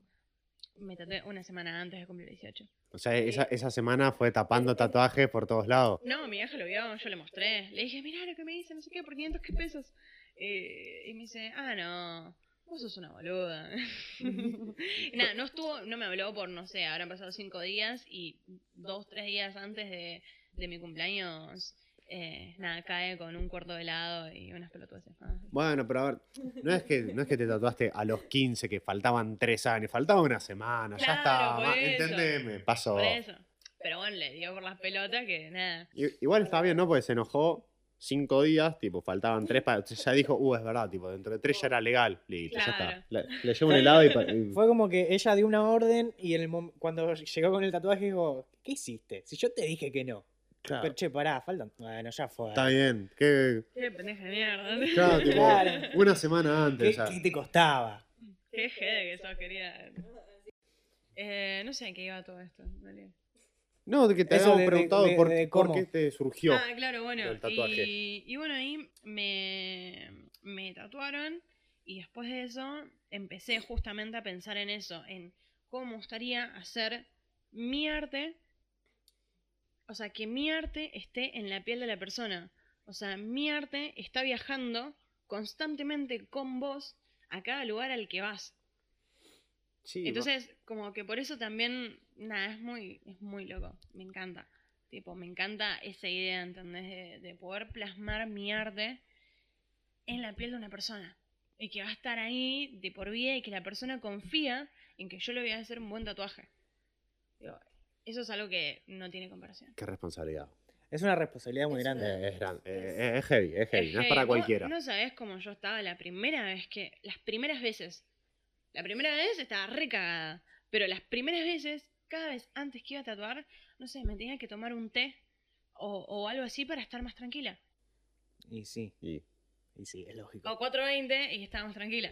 Me tatué una semana antes de cumplir 18. O sea, esa, esa semana fue tapando tatuajes por todos lados. No, mi vieja lo vio, yo le mostré. Le dije, mirá lo que me dice, no sé qué, por 500 qué pesos. Eh, y me dice, ah, no, vos sos una boluda. *laughs* Nada, no estuvo, no me habló por, no sé, habrán pasado cinco días y dos, tres días antes de, de mi cumpleaños, eh, nada, cae con un cuarto de helado y unas pelotudas. Ah, Bueno, pero a ver, no es que, no es que te tatuaste a los 15, que faltaban 3 años, faltaba una semana, ya Claro, por ma- eso. Entendeme, pasó. por eso. Pero bueno, le dio por las pelotas que nada. Igual está bien, ¿no? Porque se enojó 5 días, tipo, faltaban 3 para. Ya dijo, uh, es verdad, tipo, dentro de 3 ya era legal. Listo, ya Claro. está. Le, le llevo un helado y. pa- y- Fue como que ella dio una orden y en el mom- cuando llegó con el tatuaje dijo, ¿qué hiciste? Si yo te dije que no. Claro, Pero che, pará, faltan. Bueno, ya fue. está bien. ¿Qué, Qué pendeja de mierda. claro, *laughs* tipo, Claro. una semana antes. ¿Qué, te costaba? Qué jede que sos, querida. Eh, no sé en qué iba todo esto. en realidad. No, de que te Eso habíamos de- preguntado de- por, de por qué te surgió. Ah, claro, bueno. del tatuaje. Y, y bueno, ahí me, me tatuaron y después de eso empecé justamente a pensar en eso, en cómo me gustaría hacer mi arte, o sea, que mi arte esté en la piel de la persona. O sea, mi arte está viajando constantemente con vos a cada lugar al que vas. Sí, Entonces, como que por eso también, nada, es muy, es muy loco. Me encanta. Tipo, me encanta esa idea, ¿entendés? De, de poder plasmar mi arte en la piel de una persona. Y que va a estar ahí de por vida y que la persona confía en que yo le voy a hacer un buen tatuaje. Digo, eso es algo que no tiene comparación. Qué responsabilidad. Es una responsabilidad muy Es grande. Eh, es, gran- eh, es heavy, es heavy. Es no es heavy. para Vos cualquiera. No sabés cómo yo estaba la primera vez que. Las primeras veces. La primera vez estaba re cagada. Pero las primeras veces, cada vez antes que iba a tatuar, no sé, me tenía que tomar un té o, o algo así para estar más tranquila. Y sí, Y- y sí, es lógico. O 4.20 y estaba más tranquila.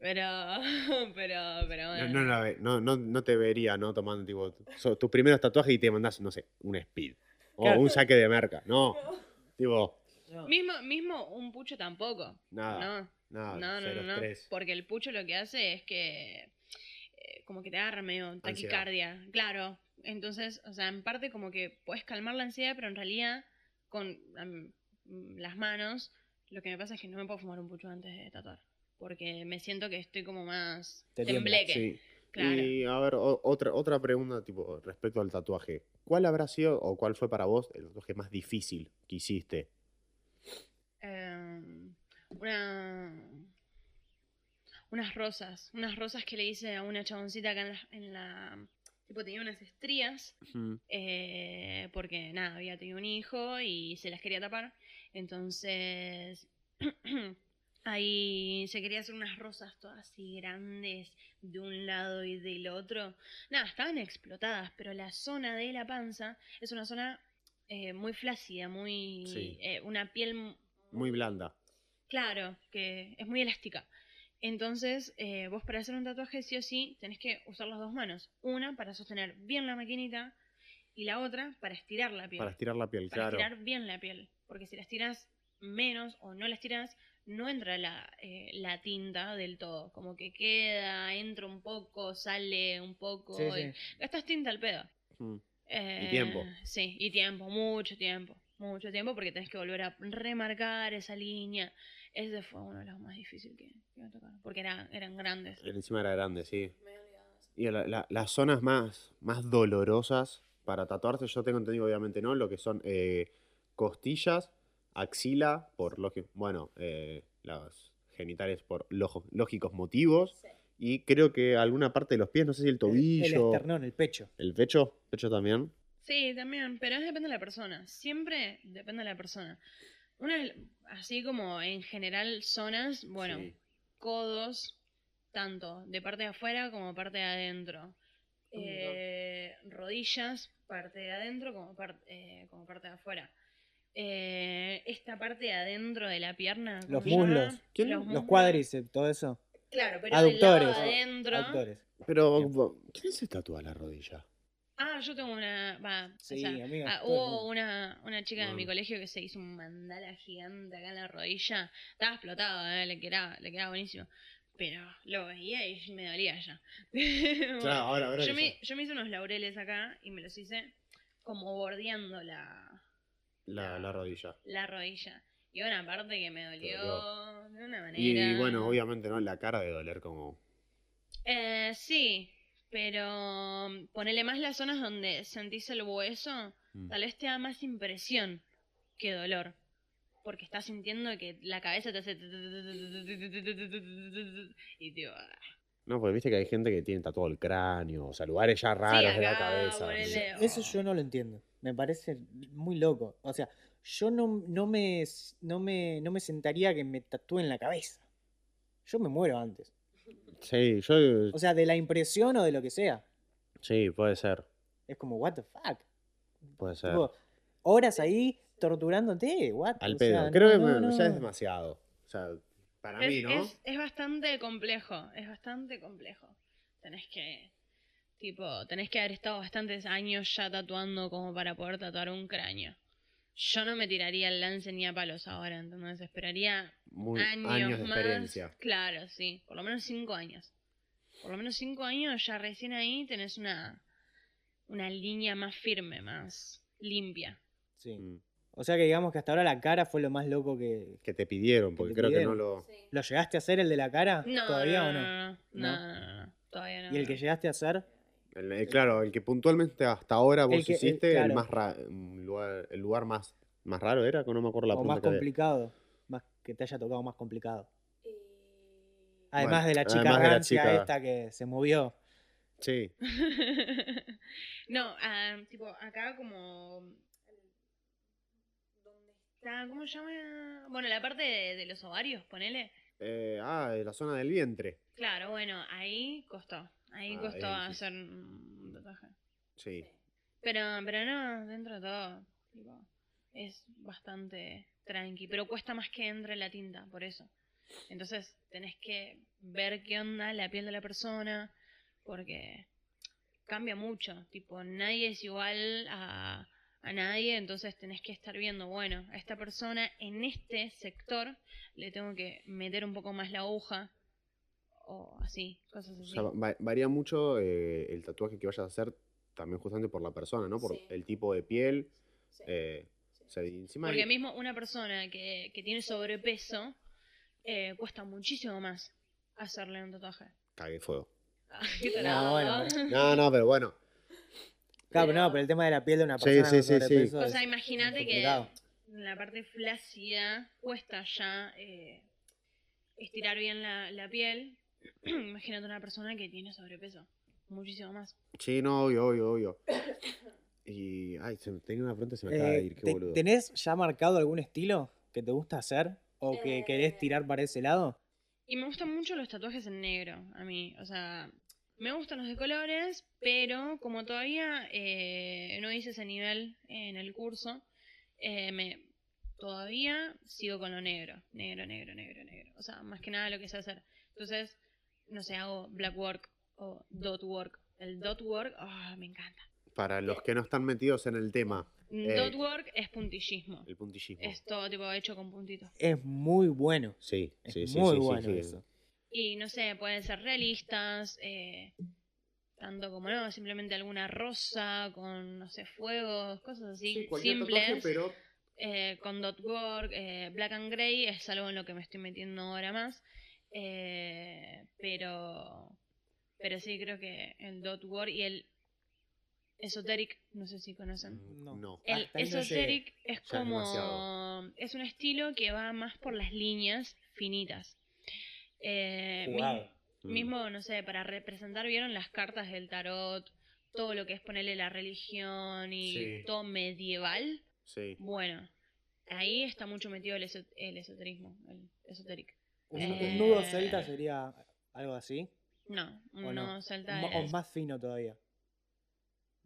Pero. *laughs* Pero. Pero No, bueno. no, la ve- no, no, no te vería, ¿no? Tomando tipo so- tus primeros tatuajes y te mandás, no sé, un speed. O Claro. un saque de merca. No. Tipo, Mismo, mismo un pucho tampoco. nada. No. Nada. No, no, no, no. Porque el pucho lo que hace es que eh, como que te agarra medio taquicardia. Claro. Entonces, o sea, en parte como que puedes calmar la ansiedad, pero en realidad con las manos lo que me pasa es que no me puedo fumar un pucho antes de tatuar. Porque me siento que estoy como más Te tembleque. Sí. Claro. Y a ver, o- otra, otra pregunta, tipo, respecto al tatuaje. ¿Cuál habrá sido o cuál fue para vos el tatuaje más difícil que hiciste? Em, una unas rosas, unas rosas que le hice a una chaboncita acá en la, en la- tipo tenía unas estrías eh, porque nada, había tenido un hijo y se las quería tapar. Entonces, *clears throat* ahí se quería hacer unas rosas todas así grandes de un lado y del otro. Nada, estaban explotadas, pero la zona de la panza es una zona eh, muy flácida, muy... Sí. eh, una piel... Muy blanda. Claro, que es muy elástica. Entonces, eh, vos para hacer un tatuaje sí o sí tenés que usar las dos manos. Una para sostener bien la maquinita y la otra para estirar la piel. Para estirar la piel, para claro. estirar bien la piel. Porque si la estiras menos o no la estiras, no entra la, eh, la tinta del todo. Como que queda, entra un poco, sale un poco. Sí, y- sí. Gastas tinta al pedo. Mm. Eh, tiempo. Sí, y tiempo, mucho tiempo. Mucho tiempo porque tenés que volver a remarcar esa línea. Ese fue uno de los más difíciles que, que me tocaron. Porque era- eran grandes. Encima era grande, sí. Y la- la- las zonas más, más dolorosas para tatuarse, yo tengo entendido, obviamente, ¿no? Lo que son eh, costillas, axila, por bueno, eh, los genitales por lógicos motivos. Y creo que alguna parte de los pies, no sé si el El tobillo, esternón, el pecho. el pecho, pecho también. Sí, también, pero es depende de la persona. Siempre depende de la persona. Una, así como en general zonas, bueno, Sí. codos, tanto de parte de afuera como parte de adentro. Eh, rodillas, parte de adentro como, par- eh, como parte de afuera. Eh, esta parte de adentro de la pierna. ¿cómo Los muslos. ¿Quién? Los Los muslos. cuádriceps, todo eso. Claro, pero Aductores. del lado de adentro. Actores. Pero, ¿quién se tatúa la rodilla? Ah, yo tengo una. Va, o Sí, sea, amiga, ah, hubo una, una chica de mi Mm. colegio que se hizo un mandala gigante acá en la rodilla. Estaba explotado, eh, le, quedaba, le quedaba buenísimo. Pero lo veía y me dolía ya. Claro, ahora, ahora *laughs* yo, me, yo me hice unos laureles acá y me los hice como bordeando la, La, la rodilla. la rodilla. Y una parte que me dolió dolió. de una manera. Y, bueno, obviamente, ¿no? La cara de doler como... Eh, sí, pero mm, ponele más las zonas donde sentís el hueso, Mm. tal vez te da más impresión que dolor. Porque estás sintiendo que la cabeza te hace... Y tío... No, porque viste que hay gente que tiene tatuado el cráneo, o sea, lugares ya raros de la acá, cabeza. Eso yo no lo entiendo. Me parece muy loco. O sea, yo no, no, me, no, me, no me sentaría que me tatúen la cabeza. Yo me muero antes. Sí, yo... O sea, de la impresión o de lo que sea. Sí, puede ser, Es como, what the fuck. puede ser. Tipo, horas ahí torturándote. What? Al O pedo. sea, Creo no, que no, me- ya es demasiado. O sea, para Es, mí, ¿no? es- es bastante complejo, es bastante complejo. Tenés que... Tipo, tenés que haber estado bastantes años ya tatuando como para poder tatuar un cráneo. Yo no me tiraría el lance ni a palos ahora, entonces esperaría Muy, años, años de más. experiencia. Claro, sí. Por lo menos cinco años. Por lo menos cinco años, ya recién ahí tenés una, una línea más firme, más limpia. Sí. Mm. O sea que digamos que hasta ahora la cara fue lo más loco que... Que te pidieron, porque te creo que no lo... ¿Lo llegaste a hacer el de la cara? No, ¿Todavía no, o no? no, no, no, no, no, todavía no. ¿Y el que llegaste a hacer? El- el- claro, el que puntualmente hasta ahora vos El que- el- hiciste, el, claro. más ra- lugar, el lugar más, más raro era, que no me acuerdo la ¿O pregunta más había. complicado? Más que te haya tocado más complicado. Eh, Además Bueno, de la chica además de la rancia chica- esta que se movió. Sí, *laughs* no, ah, tipo, acá como... ¿Dónde está? ¿Cómo se llama? Bueno, la parte de, de los ovarios, ponele. Eh, ah, de la zona del vientre. Claro, bueno, ahí costó. Ahí Ah, costó ahí hacer un tatuaje. Sí. Pero, pero no, dentro de todo, tipo, es bastante tranqui. Pero cuesta más que entre la tinta, por eso. Entonces tenés que ver qué onda la piel de la persona, porque cambia mucho. Tipo, nadie es igual a, a nadie, entonces tenés que estar viendo, bueno, a esta persona en este sector le tengo que meter un poco más la aguja, o así, cosas O así. sea, va- varía mucho eh, el tatuaje que vayas a hacer también justamente por la persona, ¿no? Por Sí. el tipo de piel. sí. eh, o sea, encima Porque hay- mismo una persona que, que tiene sobrepeso eh, cuesta muchísimo más hacerle un tatuaje. Cague fuego. *laughs* Ah, No, No, no, pero bueno. Claro, pero no, pero el tema de la piel de una persona sí, con sí, sí. O sea, imagínate que la parte flácida cuesta ya eh, estirar bien la, la piel. *clears throat* imagínate una persona que tiene sobrepeso. Muchísimo más. Sí, no, obvio, obvio, obvio. Y. Ay, se me- tenía una pregunta y se me acaba de Eh, ir, qué te- boludo. ¿Tenés ya marcado algún estilo que te gusta hacer? ¿O que Eh, querés tirar para ese lado? Y me gustan mucho los tatuajes en negro, a mí. O sea, me gustan los de colores, pero como todavía eh, no hice ese nivel en el curso, eh, me todavía sigo con lo negro. Negro, negro, negro, negro. O sea, más que nada lo que sé hacer. Entonces, no sé, hago black work o dot work. El dot work, ah, me encanta. Para los que no están metidos en el tema, Eh, Dot work es puntillismo. el puntillismo. Es todo tipo hecho con puntitos. Es muy bueno. Sí, Es sí, muy sí, sí, bueno sí. eso. Y no sé, pueden ser realistas, eh, tanto como no, simplemente alguna rosa con, no sé, fuegos, cosas así Sí, cualquier tatuaje, simples. pero eh, con dot work, eh, black and gray es algo en lo que me estoy metiendo ahora más. Eh, pero, pero sí, creo que el dot work y el esoteric, no sé si conocen. No. no. El Hasta ahí no llegué. esoteric es como. Es un estilo que va más por las líneas finitas. Eh, mi-. Mm. mismo, no sé, para representar, ¿vieron las cartas del tarot? Todo lo que es ponerle la religión y Sí. todo medieval. Sí. Bueno, ahí está mucho metido el, el esoterismo, el esoteric. Un, Eh, un nudo celta sería algo así. No, ¿O un no celta Un o es- más fino todavía.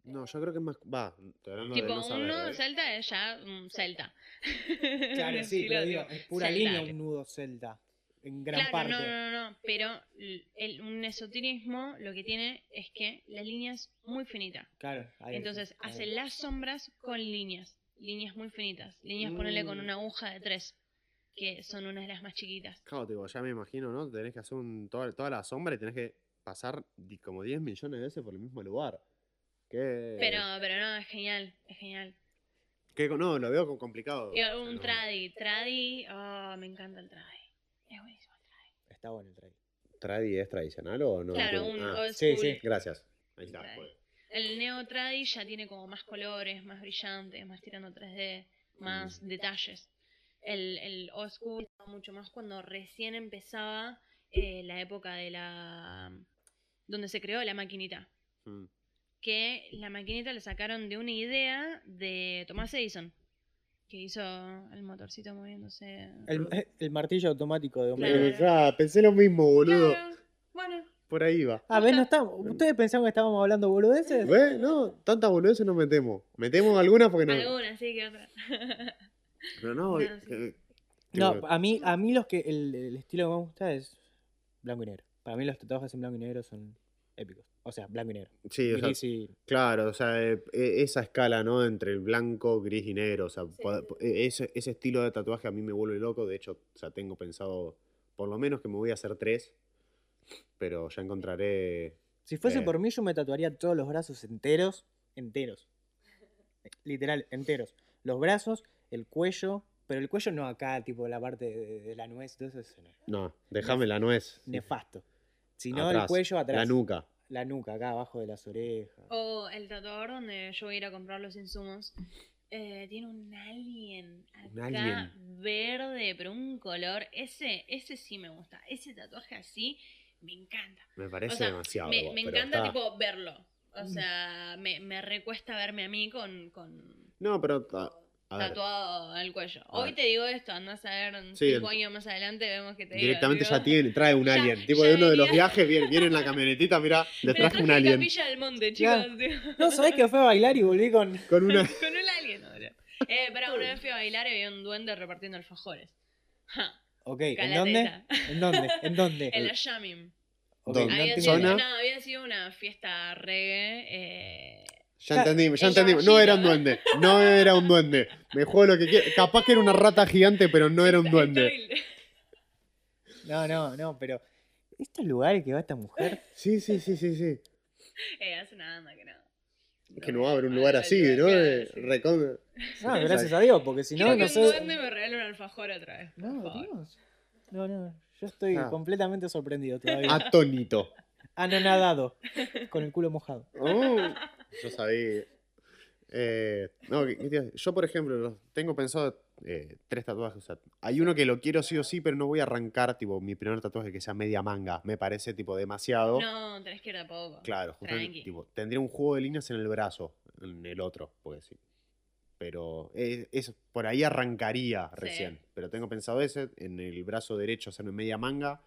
No, yo creo que es más. Va, hablando de Tipo, no un saber, no ¿eh? celta es ya un celta. *laughs* Claro, Un sí, *laughs* pero digo, tipo, es pura celta. línea un nudo celta. En gran claro, parte. no, no, no, no, pero el, un esoterismo lo que tiene es que la línea es muy finita. Claro. ahí Entonces está, ahí. hace las sombras con líneas, líneas muy finitas. Líneas, ponerle con Mm. una aguja de tres, que son una de las más chiquitas. Claro, tipo, ya me imagino, ¿no? Tenés que hacer un, toda, toda la sombra y tenés que pasar como 10 millones de veces por el mismo lugar. ¿Qué? Pero, pero no, es genial, es genial. ¿Qué? No, lo veo complicado. Un no. tradi, tradi, oh, me encanta el tradi. Es buenísimo el tradi. Está bueno el trailer. ¿Tradi es tradicional o no? Claro, un Ah, old sí, school. sí. Gracias. Ahí está. Tradi. El neo tradi ya tiene como más colores, más brillantes, más tirando 3D, más Mm. detalles. El, el old school estaba mucho más cuando recién empezaba eh, la época de la donde se creó la maquinita. Mm. Que la maquinita la sacaron de una idea de Thomas Edison, que hizo el motorcito moviéndose. El, el martillo automático de Claro. Homero. Eh, ya, pensé lo mismo, boludo. Claro, bueno, Por ahí va. Ah, ¿ves? No estamos. ¿Ustedes pensaban que estábamos hablando boludeces? ¿Ves? No, tantas boludeces no metemos. Metemos algunas porque no. algunas sí que otras. *laughs* Pero no. No, eh, sí. eh, No, a mí, a mí los que el, el estilo que me gusta es blanco y negro. Para mí los tatuajes en blanco y negro son épicos. O sea, blanco y negro. Sí, o sea, y- claro, o sea, eh, esa escala, ¿no? Entre el blanco, gris y negro. O sea, ese, ese estilo de tatuaje a mí me vuelve loco. De hecho, o sea, tengo pensado, por lo menos que me voy a hacer tres. Pero ya encontraré. Si fuese Eh. por mí, yo me tatuaría todos los brazos enteros. Enteros. *laughs* Literal, enteros. Los brazos, el cuello. Pero el cuello no acá, tipo la parte de, de la nuez. Entonces, No, déjame la nuez. nefasto. Sino el Atrás, cuello atrás. La nuca. La nuca, acá abajo de las orejas. O el tatuador donde yo voy a ir a comprar los insumos. eh, tiene un alien Un alien. verde, pero un color. Ese, ese sí me gusta. Ese tatuaje así me encanta. Me parece O sea, demasiado. me, encanta está- tipo verlo. O sea, me, me recuesta verme a mí con, con No, pero. ta- A ver, tatuado al cuello. A Hoy ver. te digo esto, andás a ver en Sí, cinco el- años más adelante vemos que te digo, directamente ya tiene, trae un Ya- alien. Tipo de uno de los viajes, viene, viene en la camionetita, mira, *laughs* le traje un alien. Capilla del Monte, chicos. No, ¿sabés que fue a bailar y volví con. *laughs* Con una. *laughs* Con un alien ahora. Eh, pero una vez fui a bailar y había un duende repartiendo alfajores. Ja, Ok, ¿en dónde? ¿En dónde? ¿En dónde? En la Yamim. Ok, ¿Dónde? no Había sido, no, había sido una fiesta reggae. Eh, Ya entendimos, ya entendimos. No era un duende. No era un duende. Me juego lo que quiera. Capaz que era una rata gigante, pero no era un duende. *laughs* No, no, no, pero. ¿Estos lugares que va esta mujer? Sí, sí, sí, sí, sí. Eh, hace una banda que no. Que no va a haber un lugar así, ¿no? De recon- No, gracias a Dios, porque si no, no un sé. duende me regale un alfajor otra vez. No. Dios. No, no. Yo estoy Ah. completamente sorprendido todavía. Atónito. Anonadado. Con el culo mojado. Oh, yo sabía. Eh, no, yo, por ejemplo, tengo pensado eh, tres tatuajes. o sea, hay uno que lo quiero sí o sí, pero no voy a arrancar, tipo, mi primer tatuaje que sea media manga. Me parece, tipo, demasiado. No, tenés que ir de poco. Claro, justamente, tipo, tendría un juego de líneas en el brazo, en el otro, porque sí. Pero eh, es, por ahí arrancaría Sí. recién. Pero tengo pensado ese, en el brazo derecho hacerme media manga,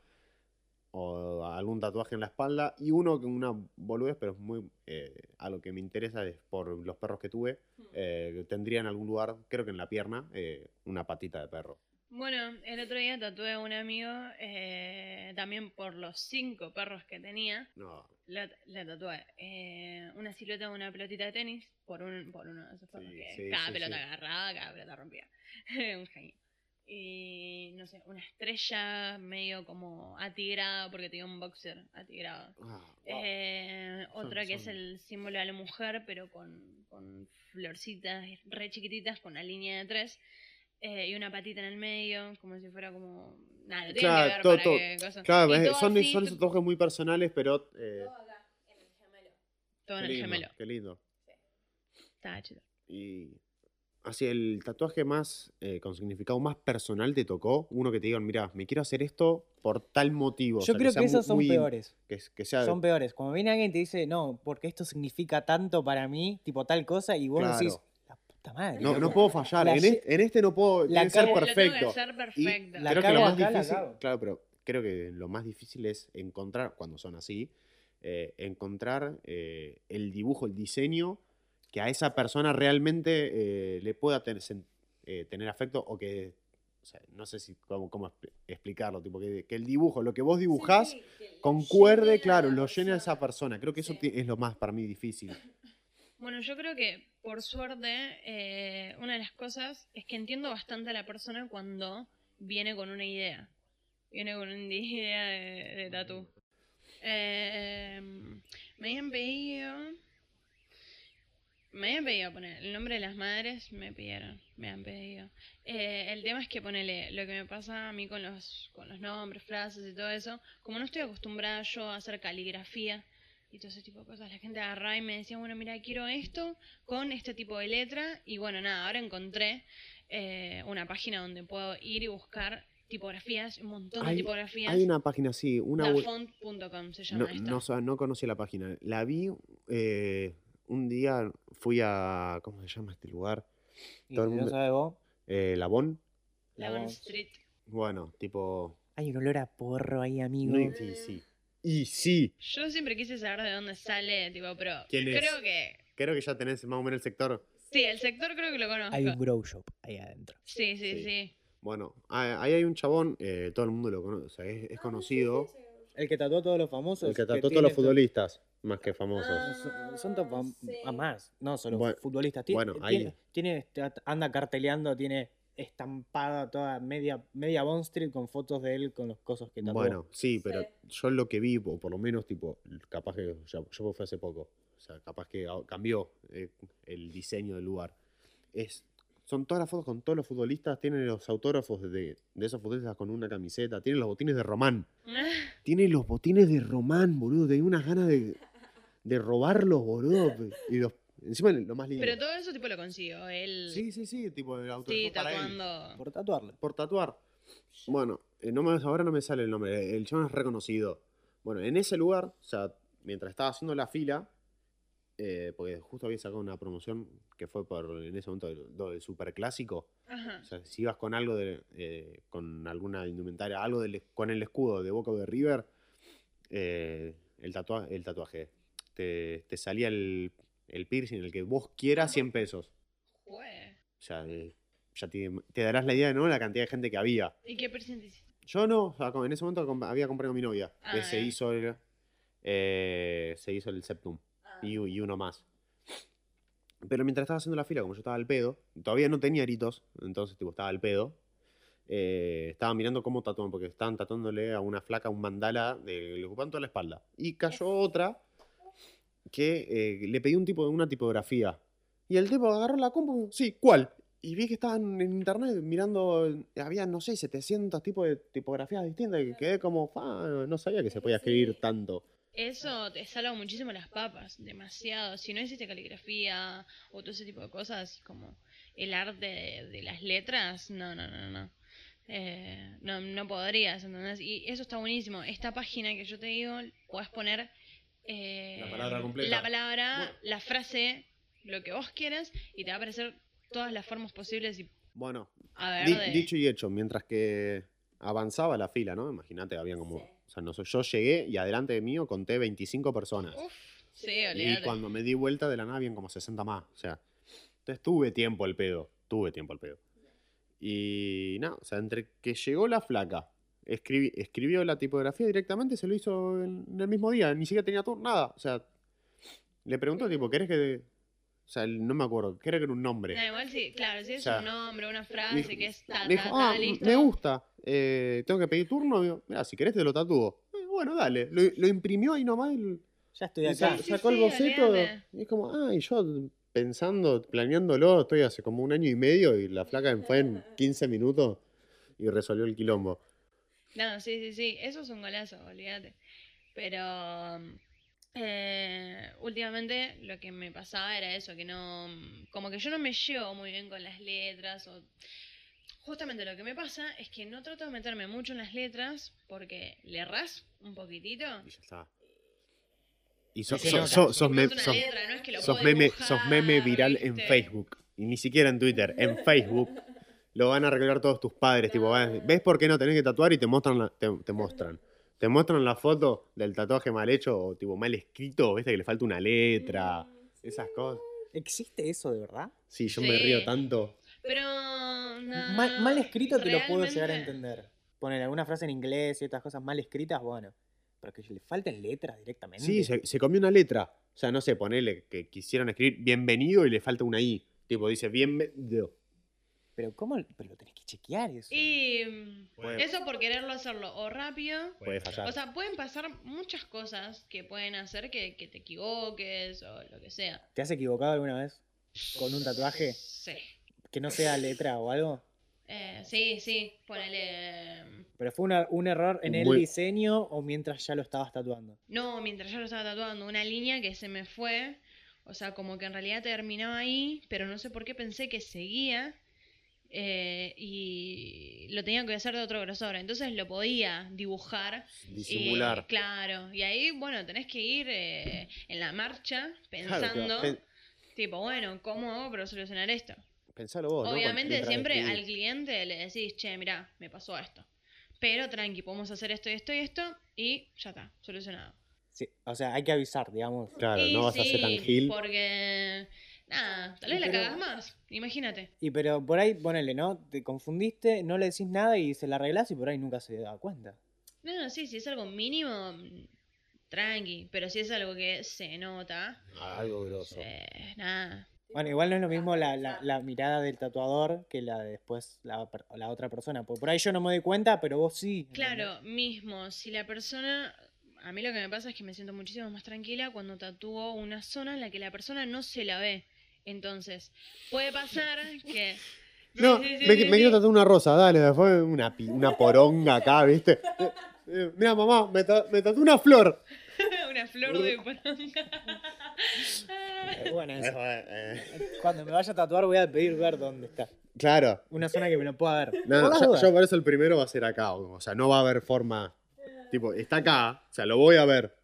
o algún tatuaje en la espalda, y uno con una boludez, pero es muy... eh, a lo que me interesa es por los perros que tuve, Hmm. eh, que tendría en algún lugar, creo que en la pierna, eh, una patita de perro. Bueno, el otro día tatué a un amigo, eh, también por los cinco perros que tenía, No. le, le tatué eh, una silueta de una pelotita de tenis por, un, por uno de esos perros Sí, que sí, cada sí, pelota agarraba, cada pelota rompía. *laughs* un genio. Y no sé, una estrella medio como atigrada porque tenía un boxer atigrado. Ah, wow. Eh, Son- otra que es el símbolo de la mujer, pero con, con florcitas re chiquititas, con una línea de tres. eh, y una patita en el medio, como si fuera como. Nada, Claro, que ver todo- para todo- que. Claro, es- todo son, así, son esos tatuajes muy personales, pero. eh, Todo qué en el lindo, gemelo. Qué lindo. Está chido. Y. Así, el tatuaje más. eh, con significado más personal te tocó. Uno que te digan, mira, me quiero hacer esto por tal motivo. o Yo sea, creo que mu- esos son muy- peores. Que, que sea. Son peores. Cuando viene alguien y te dice, no, porque esto significa tanto para mí, tipo tal cosa, y vos decís, Claro. la puta madre. No, no loco". puedo fallar. La En, este, en este no puedo. la tiene que ser cago- Lo tengo que perfecto. ser Y perfecto. La creo que lo cago más acá, la difícil. cago. Claro, pero creo que lo más difícil es encontrar, cuando son así, eh, encontrar eh, el dibujo, el diseño que a esa persona realmente eh, le pueda eh, tener afecto o que. o sea, no sé si cómo, cómo expli- explicarlo, tipo que, que el dibujo, lo que vos dibujás, concuerde, claro, lo llene a esa persona. Creo que eso es lo más para mí difícil. *coughs* Bueno, yo creo que por suerte, eh, una de las cosas es que entiendo bastante a la persona cuando viene con una idea. Viene con una *laughs* idea de, de tatu. Eh, me habían pedido. Me habían pedido poner el nombre de las madres, me pidieron, me han pedido. Eh, el tema es que ponele, lo que me pasa a mí con los, con los nombres, frases y todo eso, como no estoy acostumbrada yo a hacer caligrafía y todo ese tipo de cosas, la gente agarraba y me decía, bueno, mira, quiero esto con este tipo de letra. Y bueno, nada, ahora encontré eh, una página donde puedo ir y buscar tipografías, un montón de Hay- tipografías. Hay una página así, una web- se llama No, esta. no, no conocí la página. La vi eh, un día, fui a. ¿Cómo se llama este lugar? Y todo el mundo- sabes vos, Eh, Labón. la Lavon voz. Street. Bueno, tipo. hay un olor a porro ahí, amigo. no- sí, sí. Y sí. Yo siempre quise saber de dónde sale, tipo, pero ¿Quién es? creo que... Creo que ya tenés más o menos el sector. Sí, el sector creo que lo conozco. Hay un grow shop ahí adentro. Sí, sí, Sí. sí. Bueno, ah, ahí hay un chabón, eh, todo el mundo lo conoce, o sea, es, es conocido. El que tatuó a todos los famosos. El que trató a todos los futbolistas, más que famosos. Son, son a más, no solo Bueno, futbolistas. Tiene, bueno, tiene- ahí- tiene- anda carteleando, tiene estampada toda media, media Bond Street con fotos de él con los cosas que tatuó. Bueno, sí, pero yo lo que vi, o por lo menos, tipo, capaz que ya- yo fui hace poco, o sea, capaz que cambió eh, el diseño del lugar. Es, son todas las fotos con todos los futbolistas, tienen los autógrafos de, de esos futbolistas con una camiseta, tienen los botines de Román. *laughs* Tiene los botines de Román, boludo, tenía unas ganas de, de robarlos, boludo. Y los, encima lo más lindo. Pero todo eso tipo lo consiguió él. Sí, sí, sí, tipo el Sí, para él tatuando. Por tatuarlo. por tatuar. Bueno, eh, no me- ahora no me sale el nombre, el chabón es reconocido. Bueno, en ese lugar, o sea, mientras estaba haciendo la fila, eh, porque justo había sacado una promoción que fue por, en ese momento, el, lo del superclásico. Ajá. O sea, si ibas con algo de, eh, con alguna indumentaria, algo del- con el escudo de Boca o de River, eh, el, tatua- el tatuaje. Te, te salía el, el piercing, el que vos quieras, 100 pesos. Jue. O sea, eh, ya te, te darás la idea, ¿no? La cantidad de gente que había. ¿Y qué hiciste? Yo no, en ese momento había comprado con mi novia, que Ah, se ya. hizo el, eh, se hizo el septum y, y uno más. Pero mientras estaba haciendo la fila, como yo estaba al pedo, todavía no tenía aritos, entonces tipo estaba al pedo, eh, estaba mirando cómo tatuaban, porque estaban tatuándole a una flaca un mandala de, le ocupaban toda la espalda. Y cayó otra que eh, le pedí un tipo de una tipografía. Y el tipo agarró la compu, sí, ¿cuál? Y vi que estaban en internet mirando, había, no sé, 700 tipos de tipografías distintas y quedé como, "Fa, no sabía que se podía escribir tanto. Eso te salva muchísimo las papas, demasiado. Si no hiciste caligrafía o todo ese tipo de cosas, como el arte de, de las letras, no, no, no, no. Eh, no, no podrías, ¿entendés? Y eso está buenísimo. Esta página que yo te digo, puedes poner eh, La palabra completa. la palabra, Bueno. la frase, lo que vos quieras, y te va a aparecer todas las formas posibles y Bueno, a ver di- de- dicho y hecho, mientras que avanzaba la fila, ¿no? Imagínate, habían como, o sea, no yo llegué y adelante de mío conté 25 personas. Uf, sí, Y olvídate. cuando me di vuelta de la nave, habían como 60 más. O sea, entonces tuve tiempo al pedo. Tuve tiempo al pedo. Y nada, o sea, entre que llegó la flaca, escribi- escribió la tipografía directamente, se lo hizo en, en el mismo día, ni siquiera tenía turno, nada. O sea, le preguntó, tipo, ¿querés que.? O sea, no me acuerdo, creo que era un nombre. Da igual si, claro, si es O sea, un nombre, una Me frase dijo- que es ta, me ta, dijo, ta, ah, listo. me gusta, eh, tengo que pedir turno. Digo, Mira, si querés te lo tatúo. "Eh, bueno, dale. Lo, lo imprimió ahí nomás Ya estoy acá. Sí, sí, sacó el sí, boceto. Y es como, ah, y yo pensando, planeándolo, estoy hace como un año y medio y la flaca fue en 15 minutos y resolvió el quilombo. No, sí, sí, sí, eso es un golazo, olvídate. Pero eh, últimamente lo que me pasaba era eso, que no, como que yo no me llevo muy bien con las letras o justamente lo que me pasa es que no trato de meterme mucho en las letras porque le errás un poquitito. Y ya está. Y sos, letra, no es que meme, sos meme viral en. Facebook. Y ni siquiera en Twitter, en Facebook. Lo van a recordar todos tus padres. Tipo, ¿ves por qué no tenés que tatuar? Y te muestran la, te, te muestran. Te muestran la foto del tatuaje mal hecho o tipo mal escrito, ¿viste? Que le falta una letra. Esas cosas. ¿Existe eso de verdad? Sí, yo me río tanto. Pero no, mal, mal escrito te lo puedo llegar a entender. Poner alguna frase en inglés y otras cosas mal escritas, bueno. Pero que le falten letras directamente. Sí, se, se comió una letra. O sea, no sé, ponele que quisieron escribir bienvenido y le falta una I. Tipo, dice bienvenido. Pero ¿cómo? Pero lo tenés que chequear eso. Y mm, Puede, eso por quererlo hacerlo o rápido puede fallar. O sea, pueden pasar muchas cosas que pueden hacer que, que te equivoques o lo que sea. ¿Te has equivocado alguna vez con un tatuaje Sí. que no sea letra o algo? Eh, sí, sí, ponele... ¿Pero fue una- un error en el Muy- diseño o mientras ya lo estabas tatuando? No, mientras yo lo estaba tatuando, una línea que se me fue. O sea, como que en realidad terminaba ahí, pero no sé por qué pensé que seguía. Eh, y lo tenía que hacer de otro grosor. Entonces lo podía dibujar. y- Disimular. claro. Y ahí, bueno, tenés que ir eh, en la marcha pensando. Tipo, bueno, ¿cómo hago para solucionar esto? pensalo vos, Obviamente siempre al cliente le decís, che, mirá, me pasó esto. Pero tranqui, podemos hacer esto y esto y esto y ya está, solucionado. Sí, o sea, hay que avisar, digamos. Claro, Y no vas a ser tan gil. Porque, nada, tal vez Y la pero- cagas más, imagínate. Y pero por ahí, ponele, ¿no? Te confundiste, no le decís nada y se la arreglás y por ahí nunca se da cuenta. No, no, sí, si es algo mínimo, mm, tranqui. Pero si es algo que se nota, Ah, Algo grosso. eh, nada. Bueno, igual no es lo mismo la, la- la mirada del tatuador que la de después la, la otra persona. Porque por ahí yo no me doy cuenta, pero vos sí. ¿entendés? Claro, mismo, si la persona... A mí lo que me pasa es que me siento muchísimo más tranquila cuando tatúo una zona en la que la persona no se la ve. Entonces, puede pasar que... *laughs* No, Sí, sí, me, sí, me sí. quiero tatuar una rosa, dale, después una, una poronga acá, ¿viste? mira, mamá, me, tatué una flor. *laughs* una flor de poronga. Eh, *laughs* bueno, eso. Eh, Cuando me vaya a tatuar voy a pedir ver dónde está. Claro. Una zona que me lo pueda ver. No, yo, yo por eso el primero va a ser acá. O sea, no va a haber forma. Tipo, está acá, o sea, lo voy a ver.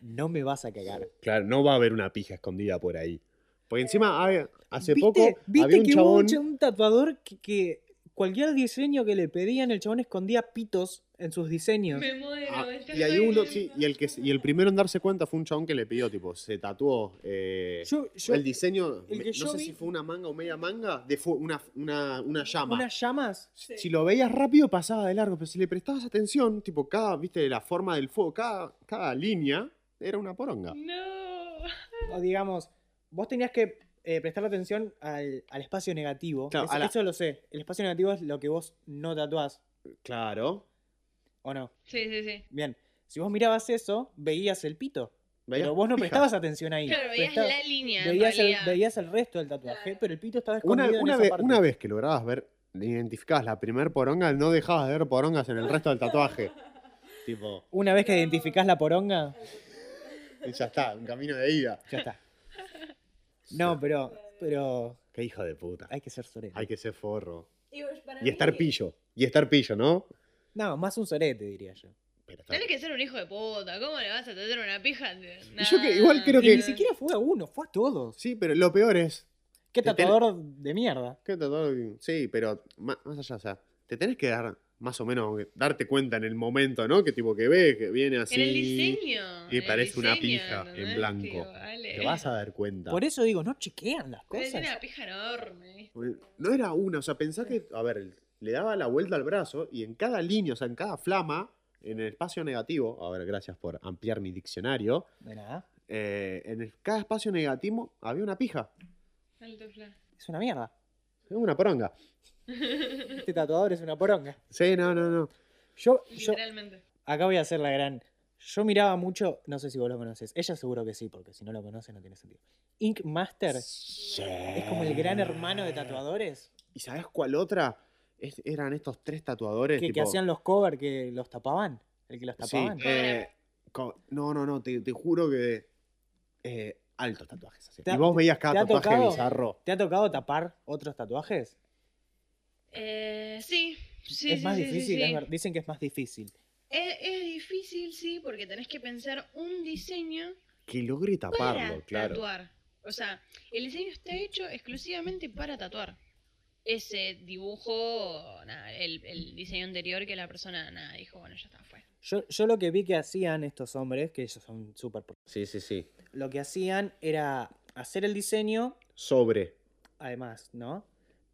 No me vas a cagar. Claro, no va a haber una pija escondida por ahí. Porque encima, hace ¿Viste- poco ¿viste había un que hubo chabón. un, cha- un tatuador que, que cualquier diseño que le pedían, el chabón escondía pitos en sus diseños? Me muero. Ah, y hay uno, sí, y el, que, y el primero en darse cuenta fue un chabón que le pidió, tipo, se tatuó eh, Yo, yo- el diseño, el me- que no sé vi- si fue una manga o media manga, de fu- una, una, una llama. unas llamas. Si lo veías rápido pasaba de largo, pero si le prestabas atención, tipo, cada, viste, la forma del fuego, cada, cada línea era una poronga. No. O digamos, vos tenías que eh, prestarle atención al, al espacio negativo. Claro, Es- a la- Eso lo sé. El espacio negativo es lo que vos no tatuás, Claro. ¿o no? Sí, sí, sí. Bien. Si vos mirabas eso, veías el pito. ¿Veías? Pero vos no prestabas atención ahí. Claro, veías Prestaba- la línea. en veías, el, realidad. veías el resto del tatuaje, pero el pito estaba escondido Una, en una esa vez, parte. una vez que lograbas ver, identificabas la primer poronga, no dejabas de ver porongas en el resto del tatuaje. *laughs* tipo, Una vez que identificás la poronga, y ya está, un camino de ida. ya está. No, pero, pero Qué hijo de puta. hay que ser sorete. Hay que ser forro. Y, para Y mí- estar pillo. Y estar pillo, ¿no? No, más un sorete, diría yo. Pero está- Tenés que ser un hijo de puta. ¿Cómo le vas a tatuar una pija? Y yo que igual creo que- ni siquiera fue a uno, fue a todos. Sí, pero lo peor es. Qué Te ten- tatuador de mierda. que tatuador- Sí, pero ma- más allá, o sea, te tenés que dar más o menos darte cuenta en el momento, ¿no? Que tipo que ves que viene así. En el diseño. y parece una pija en blanco. Te vas a dar cuenta. Por eso digo, no chequean las Pero cosas. Tiene una pija enorme. No era una, o sea, pensá que, a ver, le daba la vuelta al brazo y en cada línea, o sea, en cada flama, en el espacio negativo, a ver, gracias por ampliar mi diccionario, De nada. eh, en el- cada espacio negativo había una pija, Alto. Es una mierda. una poronga. Este tatuador es una poronga. Sí, no, no, no. Yo, yo, Literalmente. acá voy a hacer la gran. Yo miraba mucho, no sé si vos lo conoces. Ella seguro que sí, porque si no lo conoces no tiene sentido. Ink Master Sí. es como el gran hermano de tatuadores ¿Y sabes cuál otra? Es- eran estos tres tatuadores. que, que tipo- hacían los covers que los tapaban. El que los Sí, tapaban. eh, co- no, no, no, te, te juro que. eh, altos tatuajes. así. ¿Te ha- Y vos veías te cada ha tatuaje tocado? bizarro. ¿Te ha tocado tapar otros tatuajes? Eh, sí, sí. es sí, más sí, difícil, sí, es dicen que es más difícil. Es, es difícil, sí, porque tenés que pensar un diseño Que logre taparlo, para claro. tatuar. O sea, el diseño está hecho exclusivamente para tatuar. Ese dibujo, nada, el, el diseño anterior que la persona, nada, dijo, bueno, ya está, fue. Yo, yo lo que vi que hacían estos hombres, que ellos son súper... Sí, sí, sí. Lo que hacían era hacer el diseño, Sobre. además, ¿no?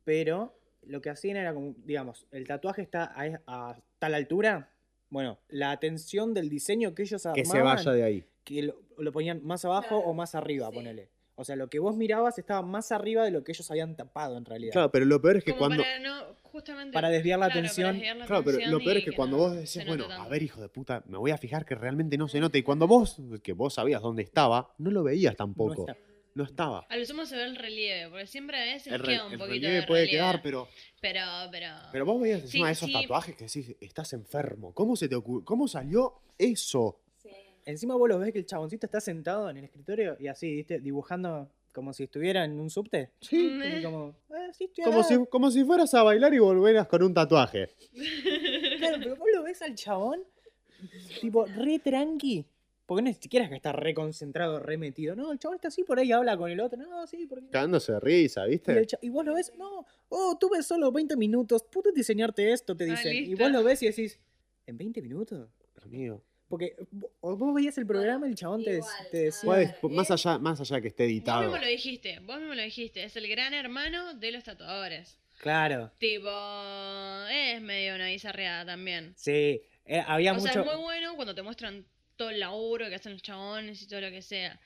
Pero lo que hacían era como, digamos, el tatuaje está a, a tal altura. Bueno, la atención del diseño que ellos armaban, Que se vaya de ahí. que lo, lo ponían más abajo Claro, o más arriba, sí. ponele. O sea, lo que vos mirabas estaba más arriba de lo que ellos habían tapado en realidad. Claro, pero lo peor es que Como cuando. para no, justamente. Para desviar la claro, atención. desviar la Claro, pero lo peor y es que cuando no vos decís, bueno, a ver, hijo de puta, me voy a fijar que realmente no se note. Y cuando vos, que vos sabías dónde estaba, no lo veías No tampoco. está- No estaba. A lo sumo se ve el relieve, porque siempre a veces El, re- queda un el poquito relieve de puede relieve. quedar, pero, Pero, pero. pero vos veías encima Sí, de esos sí. tatuajes que decís, estás enfermo. ¿Cómo se te ocurrió? ¿Cómo salió eso? Sí. Encima vos lo ves que el chaboncito está sentado en el escritorio y así, ¿viste? Dibujando como si estuviera en un subte. Sí. Mm, Y como, "Ah, sí, estoy Como acá". si, como si fueras a bailar y volvieras con un tatuaje. Claro, pero vos lo ves al chabón, tipo, re tranqui. Porque no ni siquiera es que está re concentrado, re metido. No, el chabón está así por ahí, habla con el otro. No, sí, porque. Cagándose de risa, Y, ¿viste? el y vos lo ves, no, oh, tuve solo 20 minutos, pude diseñarte esto, te Ah, dicen. y vos lo ves y decís, ¿en 20 minutos? Amigo. Porque vo- vos veías el programa y el chabón te, igual, te decía. Más, allá, más allá que esté Vos editado. mismo lo dijiste, vos mismo lo dijiste. Es el gran hermano de los tatuadores. Claro, Tipo, es medio una bizarreada también. sí. eh, había o mucho. sea, es muy bueno cuando te muestran todo el laburo que hacen los chabones y todo lo que sea.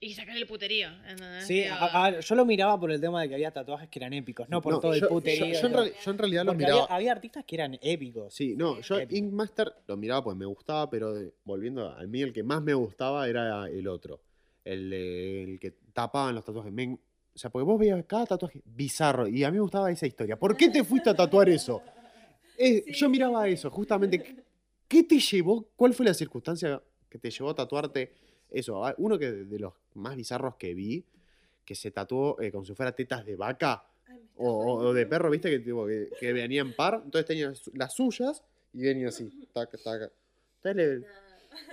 Y sacar el puterío. ¿entendés? Sí, Tipo, a- a- yo lo miraba por el tema de que había tatuajes que eran épicos, no por todo el puterío. yo- yo en realidad lo miraba. había, había artistas que eran épicos. Sí, no, yo Épico. Ink Master lo miraba porque me gustaba, pero de- volviendo a mí, el que más me gustaba era el otro. El, de- el que tapaban los tatuajes. Me o sea, porque vos veías cada tatuaje bizarro y a mí me gustaba esa historia. ¿Por qué te fuiste a tatuar eso? Sí. Yo miraba eso, justamente. ¿Qué te llevó? ¿Cuál fue la circunstancia que te llevó a tatuarte eso? Uno que de los más bizarros que vi, que se tatuó eh, como si fuera tetas de vaca Ay, o, de perro, ¿viste? Que, tipo, que, que venían par, entonces tenían las suyas y venía así, taca, taca. Entonces le-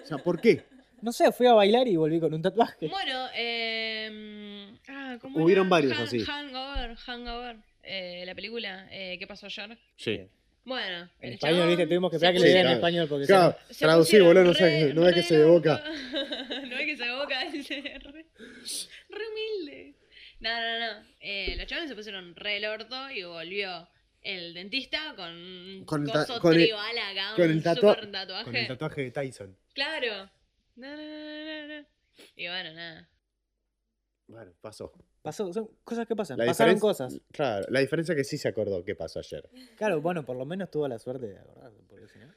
o sea, ¿por qué? No sé, fui a bailar y volví con un tatuaje. Bueno, eh, ah, ¿cómo Hubieron era? varios Han- así. Hangover, Hangover, eh, la película, eh, ¿qué pasó ayer? Sí. Bueno, En el español, chabón ¿viste? Tuvimos que esperar que le digan en español porque Claro, Se traducí, boludo, no, sé, re- no es que se de boca. loco. no es que se de boca, dice re, re humilde. No, no, no. Eh, los chavales se pusieron re el orto y volvió el dentista con un Con coso con tribal acá, con un el super tatuaje. Con el tatuaje de Tyson. Claro. No, no, no, no, no. Y bueno, nada. Bueno, pasó. Pasó, son cosas que pasan. La Pasaron cosas. Claro, la diferencia es que sí se acordó qué pasó ayer. Claro, bueno, por lo menos tuvo la suerte de acordarse, porque si no.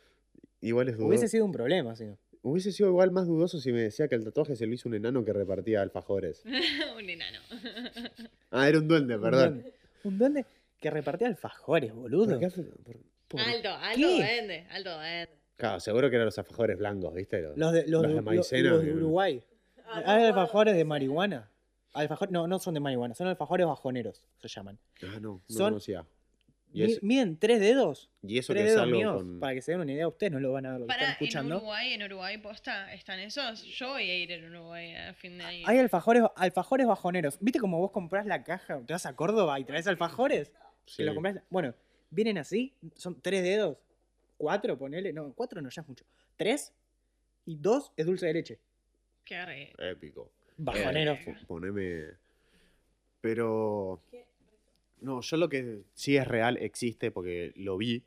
Igual es dudoso. Hubiese Hubiese... sido un problema, si no. sido igual más dudoso si me decía que el tatuaje se lo hizo un enano que repartía alfajores. *laughs* un enano. *laughs* Ah, era un duende, Un perdón. duende. Un duende que repartía alfajores, boludo. ¿Por qué hace- por- por- alto, alto ¿Qué? vende, alto vende. Claro, seguro que eran los alfajores blancos, ¿viste? Los, Los de, los, los de- de maicena. los de Uruguay. Ah, Hay no, alfajores de marihuana. Alfajor, no, no son de marihuana, son alfajores bajoneros, se llaman. Ah, no, no Son- conocía. Y, Mi- es- Miden tres dedos. y eso tres que es dedos algo míos. con... Para que se den una idea, ustedes no lo van a ver, lo que están en escuchando. Uruguay, en Uruguay posta, ¿están esos? Yo voy a ir en Uruguay a fin de año. Hay alfajores, alfajores bajoneros. ¿Viste como vos comprás la caja? Te vas a Córdoba y traes alfajores. Sí. Que lo comprás- Bueno, Vienen así, son tres dedos, cuatro, ponele, no, cuatro no, ya es mucho. Tres y dos es dulce de leche. Qué re- Épico. Bajonero. Eh, po- poneme. Pero. No, yo lo que sí es real existe porque lo vi.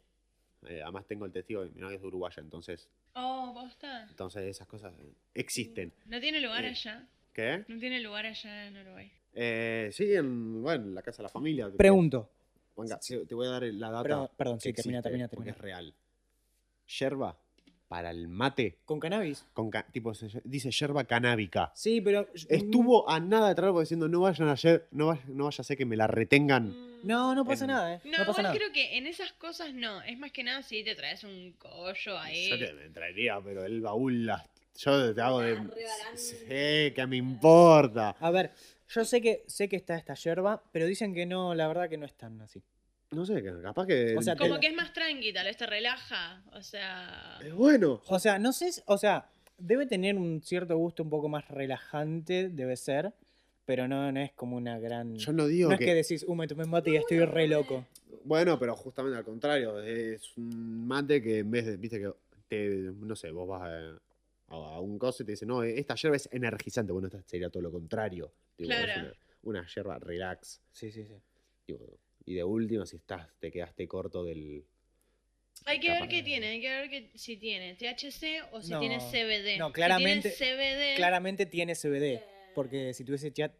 eh, además tengo el testigo de mi novia es de Uruguaya, entonces, Oh, ¿posta? entonces esas cosas existen. ¿No tiene lugar Eh. allá? ¿Qué? ¿No tiene lugar allá en Uruguay? Eh, sí, en, bueno, en la casa de la familia. Pregunto. Venga, te voy a dar la data. Perdón, perdón, sí, que termina, existe, termina, Porque termina. es real. Yerba para el mate. ¿Con cannabis? Con ca- tipo, se- dice yerba canábica. Sí, pero. Estuvo a nada de traer diciendo no vayan ayer, no vaya, no vaya a ser que me la retengan. Mm. No, no pasa En- nada, ¿eh? No, No, pasa igual nada. creo que en esas cosas no. Es más que nada si te traes un collo ahí. Yo que me traería, pero el baúl las- Yo te hago de. Ah. Sí, que me importa. A ver, yo sé que sé que está esta yerba, pero dicen que no, la verdad que no es tan así. No sé, que capaz que. O sea, Como que es más tranqui, tal vez te relaja. O sea. Es bueno. O sea, no sé, o sea, debe tener un cierto gusto un poco más relajante, debe ser, pero no, no es como una gran... Yo no digo no es que. que decís, uh, me tomé mate y estoy re loco. Bueno, pero justamente al contrario. Es un mate que en vez de. Viste que. Te, no sé, vos vas a, a un coso y te dicen, no, esta yerba es energizante. Bueno, esta sería todo lo contrario. Es Claro. una, una yerba relax. Sí, sí, sí. tipo, y de último, si estás, te quedaste corto del. Hay que ver qué que- tiene, hay que ver que, si tiene THC o si No, tiene CBD. no, claramente- Si tiene CBD, Claramente tiene CBD, porque si tuviese chat,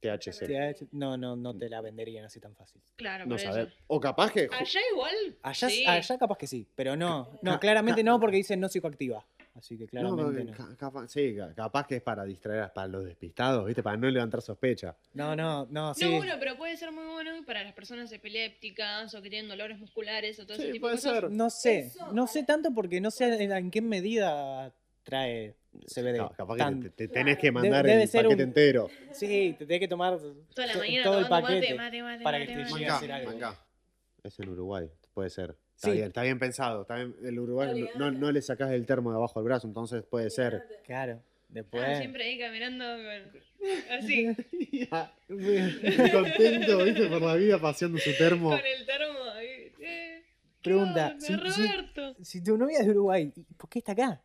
THC. TH, no, no, no te la venderían así tan fácil. claro, No saber. O capaz que. Allá igual. Allá, sí. allá capaz que sí, pero no, no, Ca- claramente ca- no porque dice no psicoactiva. Así que No, claramente no. ca- capaz, sí, ca- capaz que es para distraer para los despistados, ¿viste? Para no levantar sospecha. No, no, no, sí. No, bueno, pero puede ser muy bueno para las personas epilépticas o que tienen dolores musculares o todo ese Sí, tipo de puede cosas. ser. No sé, Eso, no sé tanto porque no sé en, qué medida trae CBD. Ca- capaz que te, te tenés que mandar debe el ser paquete un- entero. Sí, te tenés que tomar Toda la mañana todo el paquete. mate, mate, mate, para mate, que te llegue a hacer algo. Es en Uruguay, puede ser. Está Sí. bien, está bien pensado. Está bien, el Uruguay no, no, no le sacás el termo de abajo del brazo, entonces puede ser. Claro, después. Ah, siempre ahí caminando con... así, Contento, ¿viste? Por la vida paseando su termo. con el termo ahí. Eh, ¿qué Pregunta, onda, si- si- Roberto? Si tu novia es de Uruguay, ¿y ¿por qué está acá?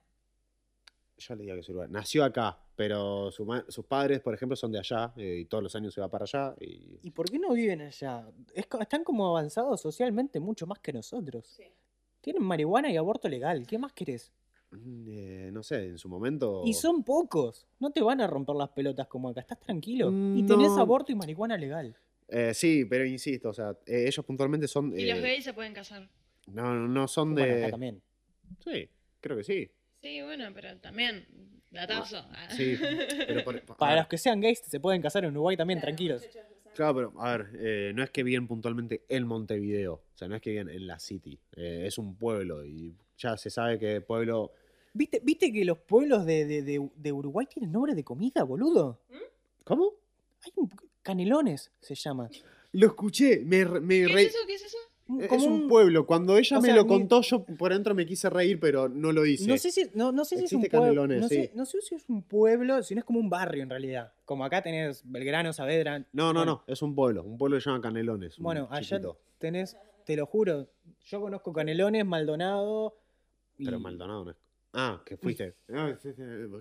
Yo le digo que es Uruguay. Nació acá, pero su ma- sus padres, por ejemplo, son de allá eh, y todos los años se va para allá. Y... ¿Y por qué no viven allá? Es están como avanzados socialmente mucho más que nosotros. Sí. Tienen marihuana y aborto legal. ¿Qué más querés? Mm, eh, no sé, en su momento. Y son pocos. No te van a romper las pelotas como acá. Estás tranquilo. Mm, Y tenés no. aborto y marihuana legal. Eh, sí, pero insisto, o sea, eh, ellos puntualmente son. Y los eh, gays se pueden casar. no, no son Bueno, de. acá también. Sí, creo que sí. Sí, bueno, pero también, datazo. Ah. Sí, pero por- *laughs* a Para los que sean gays, se pueden casar en Uruguay también, tranquilos. Claro, pero a ver, eh, no es que viven puntualmente en Montevideo, o sea, no es que viven en la city, eh, es un pueblo y ya se sabe que pueblo... ¿Viste, ¿Viste que los pueblos de, de- de- de Uruguay tienen nombre de comida, boludo? ¿Cómo? Hay un, canelones, se llama. Lo escuché, me, re- me ¿Qué re- es eso? ¿Qué es eso? Es un pueblo, cuando ella me sea, lo contó yo por dentro me quise reír, pero no lo hice. No sé si, no, no sé si es un pueblo. No, sé, no sé si es un pueblo, sino es como un barrio en realidad. Como acá tenés Belgrano, Saavedra. No, no, Bueno, no, es un pueblo, un pueblo que se llama Canelones. Bueno, allá tenés, te lo juro, yo conozco Canelones, Maldonado. Y, Pero Maldonado no es... Ah, que fuiste. Ah, sí,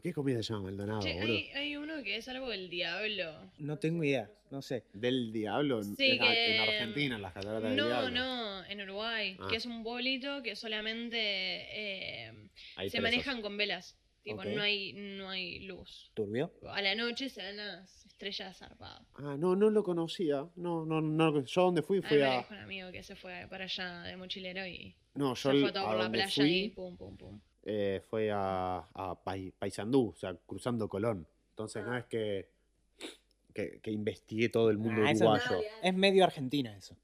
¿Qué comida se llama Maldonado, Che, boludo? hay, hay uno que es algo del diablo. No tengo idea, no sé. Del Diablo en, Sí, en- que- en Argentina, en las cataratas del No, Diablo. no, en Uruguay, Ah. que es un bolito que solamente eh, Hay se presos. manejan con velas. Tipo, Ok. no hay, no hay luz. ¿Turbio? A la noche se dan las estrellas zarpadas. Ah, no, no lo conocía. No, no, no. Yo donde fui A mí fui me a. dijo un amigo que se fue para allá de mochilero y No, yo se fue todo a por la donde playa y fui pum, pum, pum. Eh, fue a, a Paysandú, o sea, cruzando Colón. Entonces no es que, que, que investigué todo el mundo Ah, no. uruguayo. Es medio argentina eso.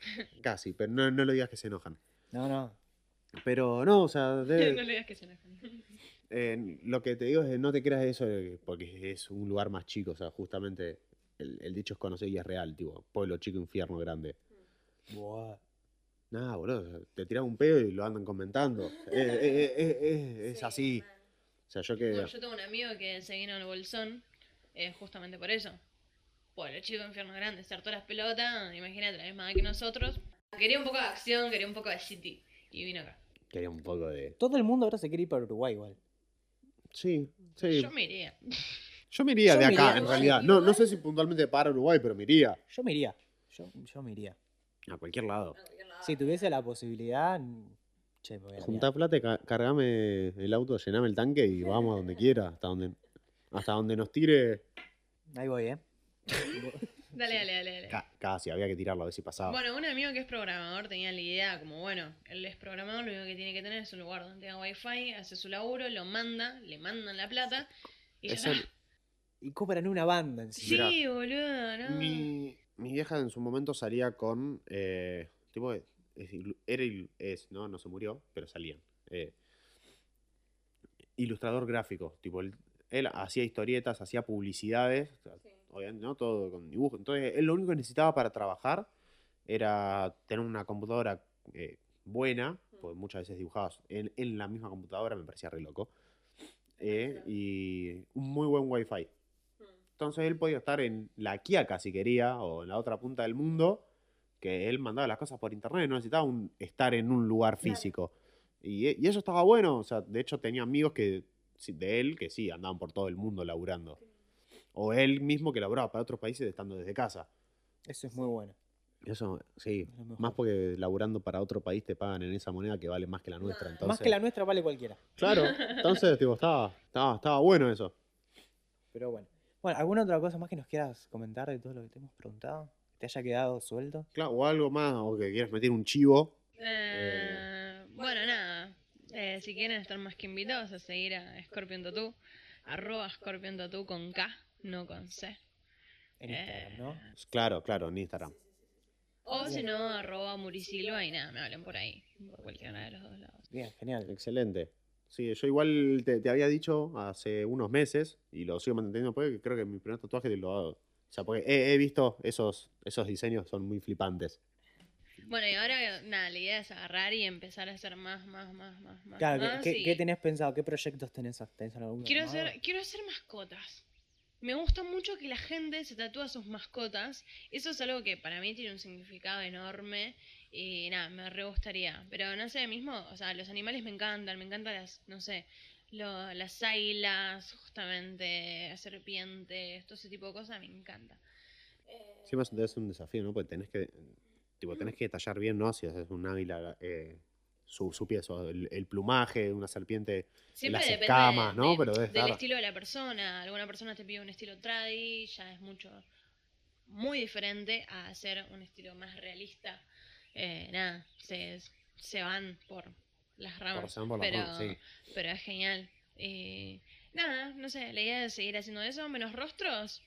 *laughs* Casi, pero no, no lo digas que se enojan. No, no. Pero no, o sea, *laughs* debe- no le digas que se enojan. *laughs* eh, lo que te digo es no te creas eso porque es un lugar más chico, o sea, justamente el, el dicho es conocer y es real, tipo, pueblo chico, infierno grande. Buah. Nada, boludo, te tiran un pedo y lo andan comentando. *laughs* Eh, eh, eh, eh, es así. O sea, yo que... No, yo tengo un amigo que se vino al bolsón eh, justamente por eso. Por el chico infierno grande, se hartó las pelotas, imagínate, la misma edad que nosotros. Quería un poco de acción, quería un poco de City. Y vino acá. Quería un poco de. Todo el mundo ahora se quiere ir para Uruguay igual. Sí, sí. Yo me iría. *laughs* Yo me iría Yo de me acá, iría, en realidad. No, no sé si puntualmente para Uruguay, pero me iría. Yo me iría. Yo, yo me iría. A cualquier lado. Si tuviese la posibilidad. Che, me voy a la Juntá plata, ca- cargame el auto, llename el tanque y vamos a donde *laughs* quiera, hasta donde, hasta donde nos tire. Ahí voy, ¿eh? *laughs* Dale, dale, dale, dale. Ca- Casi, había que tirarlo a ver si pasaba. Bueno, un amigo que es programador tenía la idea como, bueno, él es programador, lo único que tiene que tener es un lugar donde tenga wifi, hace su laburo, lo manda, le mandan la plata y ya Eso- está. *laughs* Y cobran una banda encima. Sí, boludo, no. mi, mi vieja en su momento salía con. eh, tipo, es ilu- era, es, ¿no? No se murió, pero salían. eh, ilustrador gráfico. Tipo, él, él hacía historietas, hacía publicidades. sea, obviamente, ¿no? Todo con dibujo. Entonces, él lo único que necesitaba para trabajar era tener una computadora eh, buena, porque muchas veces dibujabas en, en la misma computadora, me parecía re loco. eh, y un muy buen wifi. Entonces él podía estar en la Quiaca si quería, o en la otra punta del mundo, que él mandaba las cosas por internet, no necesitaba un- estar en un lugar físico. Y, y eso estaba bueno, o sea, de hecho tenía amigos que, de él que sí, andaban por todo el mundo laburando. O él mismo que laburaba para otros países estando desde casa. Eso es muy bueno. Eso, sí, Es más porque laburando para otro país te pagan en esa moneda que vale más que la nuestra. Entonces, Más que la nuestra vale cualquiera. Claro, entonces, tipo, estaba, estaba, estaba bueno eso. Pero bueno. Bueno, ¿alguna otra cosa más que nos quieras comentar de todo lo que te hemos preguntado? ¿Te haya quedado suelto? Claro, o algo más, o que quieras meter un chivo. Eh, bueno, nada. Eh, si quieren estar más que invitados a seguir a Scorpion Tattoo, arroba Scorpion Tattoo con K, no con C. En Eh. Instagram, ¿no? Claro, claro, en Instagram. O si no, arroba Murisilva y nada, me hablan por ahí. Por cualquiera de los dos lados. Bien, genial. Excelente. Sí, yo igual te, te había dicho hace unos meses, y lo sigo manteniendo porque creo que mi primer tatuaje lo hago. O sea, porque he, he visto esos, esos diseños, son muy flipantes. Bueno, y ahora, nada, la idea es agarrar y empezar a hacer más, más, más, más, más. Claro, ¿qué- más ¿qué, y- qué tenés pensado? ¿Qué proyectos tenés? ¿Tenés alguno Quiero hacer, quiero hacer mascotas. Me gusta mucho que la gente se tatúa sus mascotas. Eso es algo que para mí tiene un significado enorme. Y nada, me re gustaría. Pero no sé, mismo, o sea, los animales me encantan. Me encantan las, no sé, lo- las águilas, justamente, las serpientes, todo ese tipo de cosas, me encanta. Siempre es un desafío, ¿no? Porque tenés que, tipo, tenés que tallar bien, ¿no? Si haces un águila, eh, su, su pies, o el, el plumaje, una serpiente, Siempre las depende escamas, de- ¿no? de- Pero del estilo de la persona. Alguna persona te pide un estilo tradi, ya es mucho, muy diferente a hacer un estilo más realista. Eh, nada, se, se van por las ramas. las pero, ramas, sí. pero es genial. Eh, nada, no sé, la idea es seguir haciendo eso, menos rostros.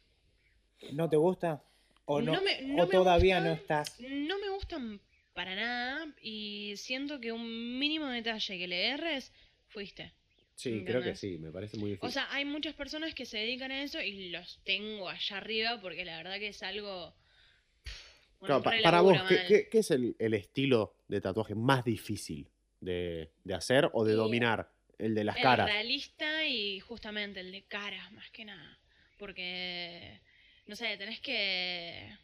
¿No te gusta? ¿O, no, No me- no o todavía no estás? No me gustan para nada y siento que un mínimo detalle que le erres, fuiste. Sí, creo que sí, me parece muy difícil. O sea, hay muchas personas que se dedican a eso y los tengo allá arriba porque la verdad que es algo. un Claro, para vos, ¿qué, qué- qué es el, el estilo de tatuaje más difícil de, de hacer o de Y- dominar? El de las el caras. realista y justamente el de caras, más que nada. Porque, no sé, tenés que.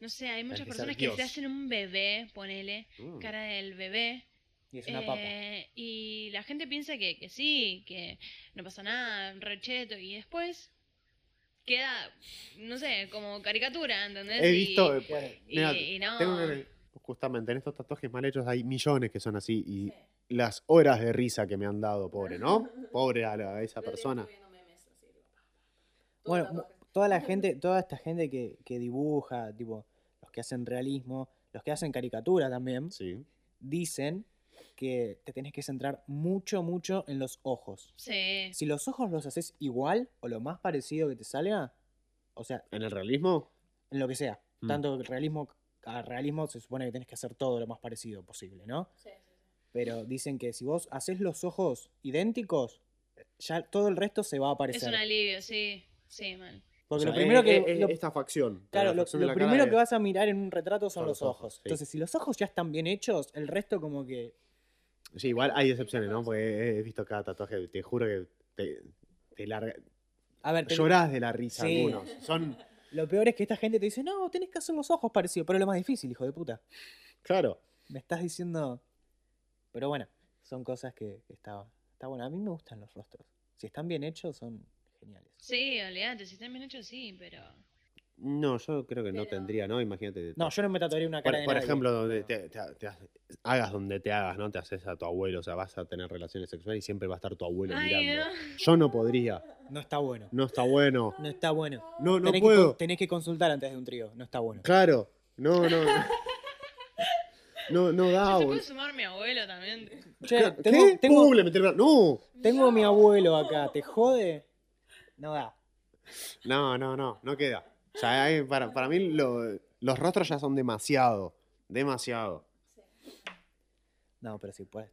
No sé, hay muchas que personas que Dios. se hacen un bebé, ponele, Mm. cara del bebé. Y es una papa. eh, y la gente piensa que, que sí, que no pasa nada, recheto, y después queda, no sé, como caricatura, ¿entendés? He Y- visto, y, mira, y no. tengo que- justamente en estos tatuajes mal hechos hay millones que son así y las horas de risa que me han dado, pobre, ¿no? *laughs* Pobre a, la- a esa persona. Bueno, toda la *laughs* gente, toda esta gente que, que dibuja, tipo, los que hacen realismo, los que hacen caricatura también, Sí. dicen que te tenés que centrar mucho, mucho en los ojos. Sí. Si los ojos los haces igual o lo más parecido que te salga, o sea, ¿En el realismo? en lo que sea, Mm. tanto el realismo a realismo se supone que tenés que hacer todo lo más parecido posible, ¿no? Pero dicen que si vos haces los ojos idénticos, ya todo el resto se va a Es aparecer. un alivio, sí. Sí, mal. Porque O sea, lo primero es- que es- lo- esta facción. Claro, la lo, facción primero es- que vas a mirar en un retrato son, Son los los ojos. ojos, sí. Entonces, si los ojos ya están bien hechos, el resto como que... Sí, igual hay excepciones, ¿no? Porque he visto cada tatuaje, te juro que te, te larga... A ver, te- Llorás de la risa Sí. algunos. Son... lo peor es que esta gente te dice, no, tenés que hacer los ojos parecidos, pero es lo más difícil, hijo de puta. Claro. Me estás diciendo. Pero bueno, son cosas que, que está, está bueno. A mí me gustan los rostros. Si están bien hechos, son geniales. Sí, olvídate, si están bien hechos, sí, pero. No, yo creo que no tendría, ¿no? Imagínate. No, yo no me tatuaría una cara Por, de por nadie, ejemplo, donde te, te- te haces- hagas donde te hagas, ¿no? Te haces a tu abuelo, o sea, vas a tener relaciones sexuales y siempre va a estar tu abuelo Ay, mirando. no. Yo no podría. No está bueno. No está bueno. No está bueno. No, no tenés, puedo. tenés que consultar antes de un trío. No está bueno. Claro. No, no. No, no da, Se puede sumar mi abuelo también. Che, ¿Qué? tengo, tengo, el bra- ¡No! tengo a mi abuelo acá. ¿Te jode? No da. No, no, no, no queda. Sea, hay- para, para mí lo- los rostros ya son demasiado. Demasiado. No, pero sí puede.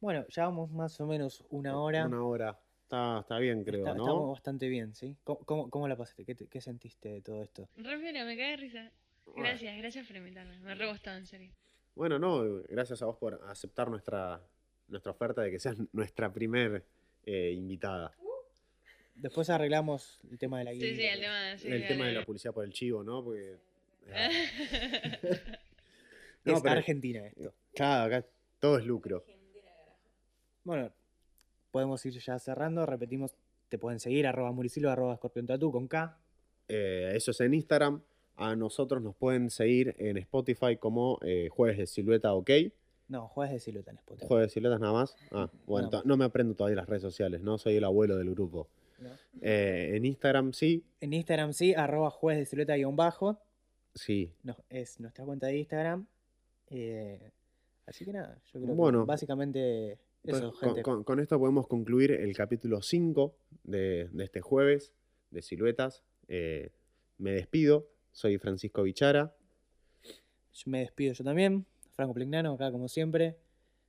Bueno, ya vamos más o menos una hora. Una hora. Está, está bien, creo, Está- ¿no? Estamos bastante bien, ¿sí? ¿Cómo, cómo, cómo la pasaste? ¿Qué, te- qué sentiste de todo esto? Refiero, me cae de risa. Gracias, gracias por invitarme. Me re gustó, en serio. Bueno, no, gracias a vos por aceptar nuestra, nuestra oferta de que seas nuestra primer eh, invitada. Después arreglamos el tema de la Sí, guía. sí, el tema, sí, el tema de la publicidad por el chivo, ¿no? Porque. *laughs* No, es pero- Argentina esto. Claro, acá todo es lucro. Bueno, podemos ir ya cerrando. Repetimos, te pueden seguir, arroba muricilo, arroba escorpión tatú con K. Eh, eso es en Instagram. A nosotros nos pueden seguir en Spotify como eh, Jueves de Silueta OK. No, jueves de silueta en Spotify. Jueves de Siluetas nada más. Ah, bueno, no me aprendo todavía las redes sociales, ¿no? Soy el abuelo del grupo. ¿No? Eh, en Instagram sí, En Instagram sí, arroba jueves de silueta guion bajo. sí. No, es nuestra cuenta de Instagram. Eh, así que nada, yo creo Bueno. que básicamente eso, con, gente. con- con esto podemos concluir el capítulo 5 de, de este jueves de Siluetas. Eh, me despido. Soy Francisco Bichara. Yo me despido yo también. Franco Plignano, acá como siempre.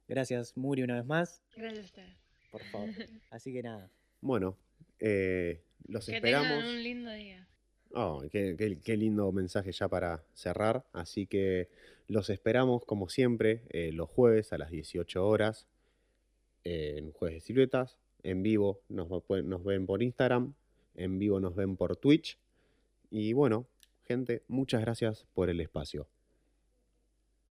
Gracias, Muri, una vez más. Gracias a ustedes. Por favor. *laughs* Así que nada. Bueno, eh, los Que esperamos. tengan un lindo día. Oh, qué, qué- qué lindo mensaje ya para cerrar. Así que los esperamos, como siempre, eh, los jueves a las 18 horas eh, en Jueves de Siluetas. En vivo nos ven por Instagram. En vivo nos ven por Twitch. Y bueno, gente, muchas gracias por el espacio.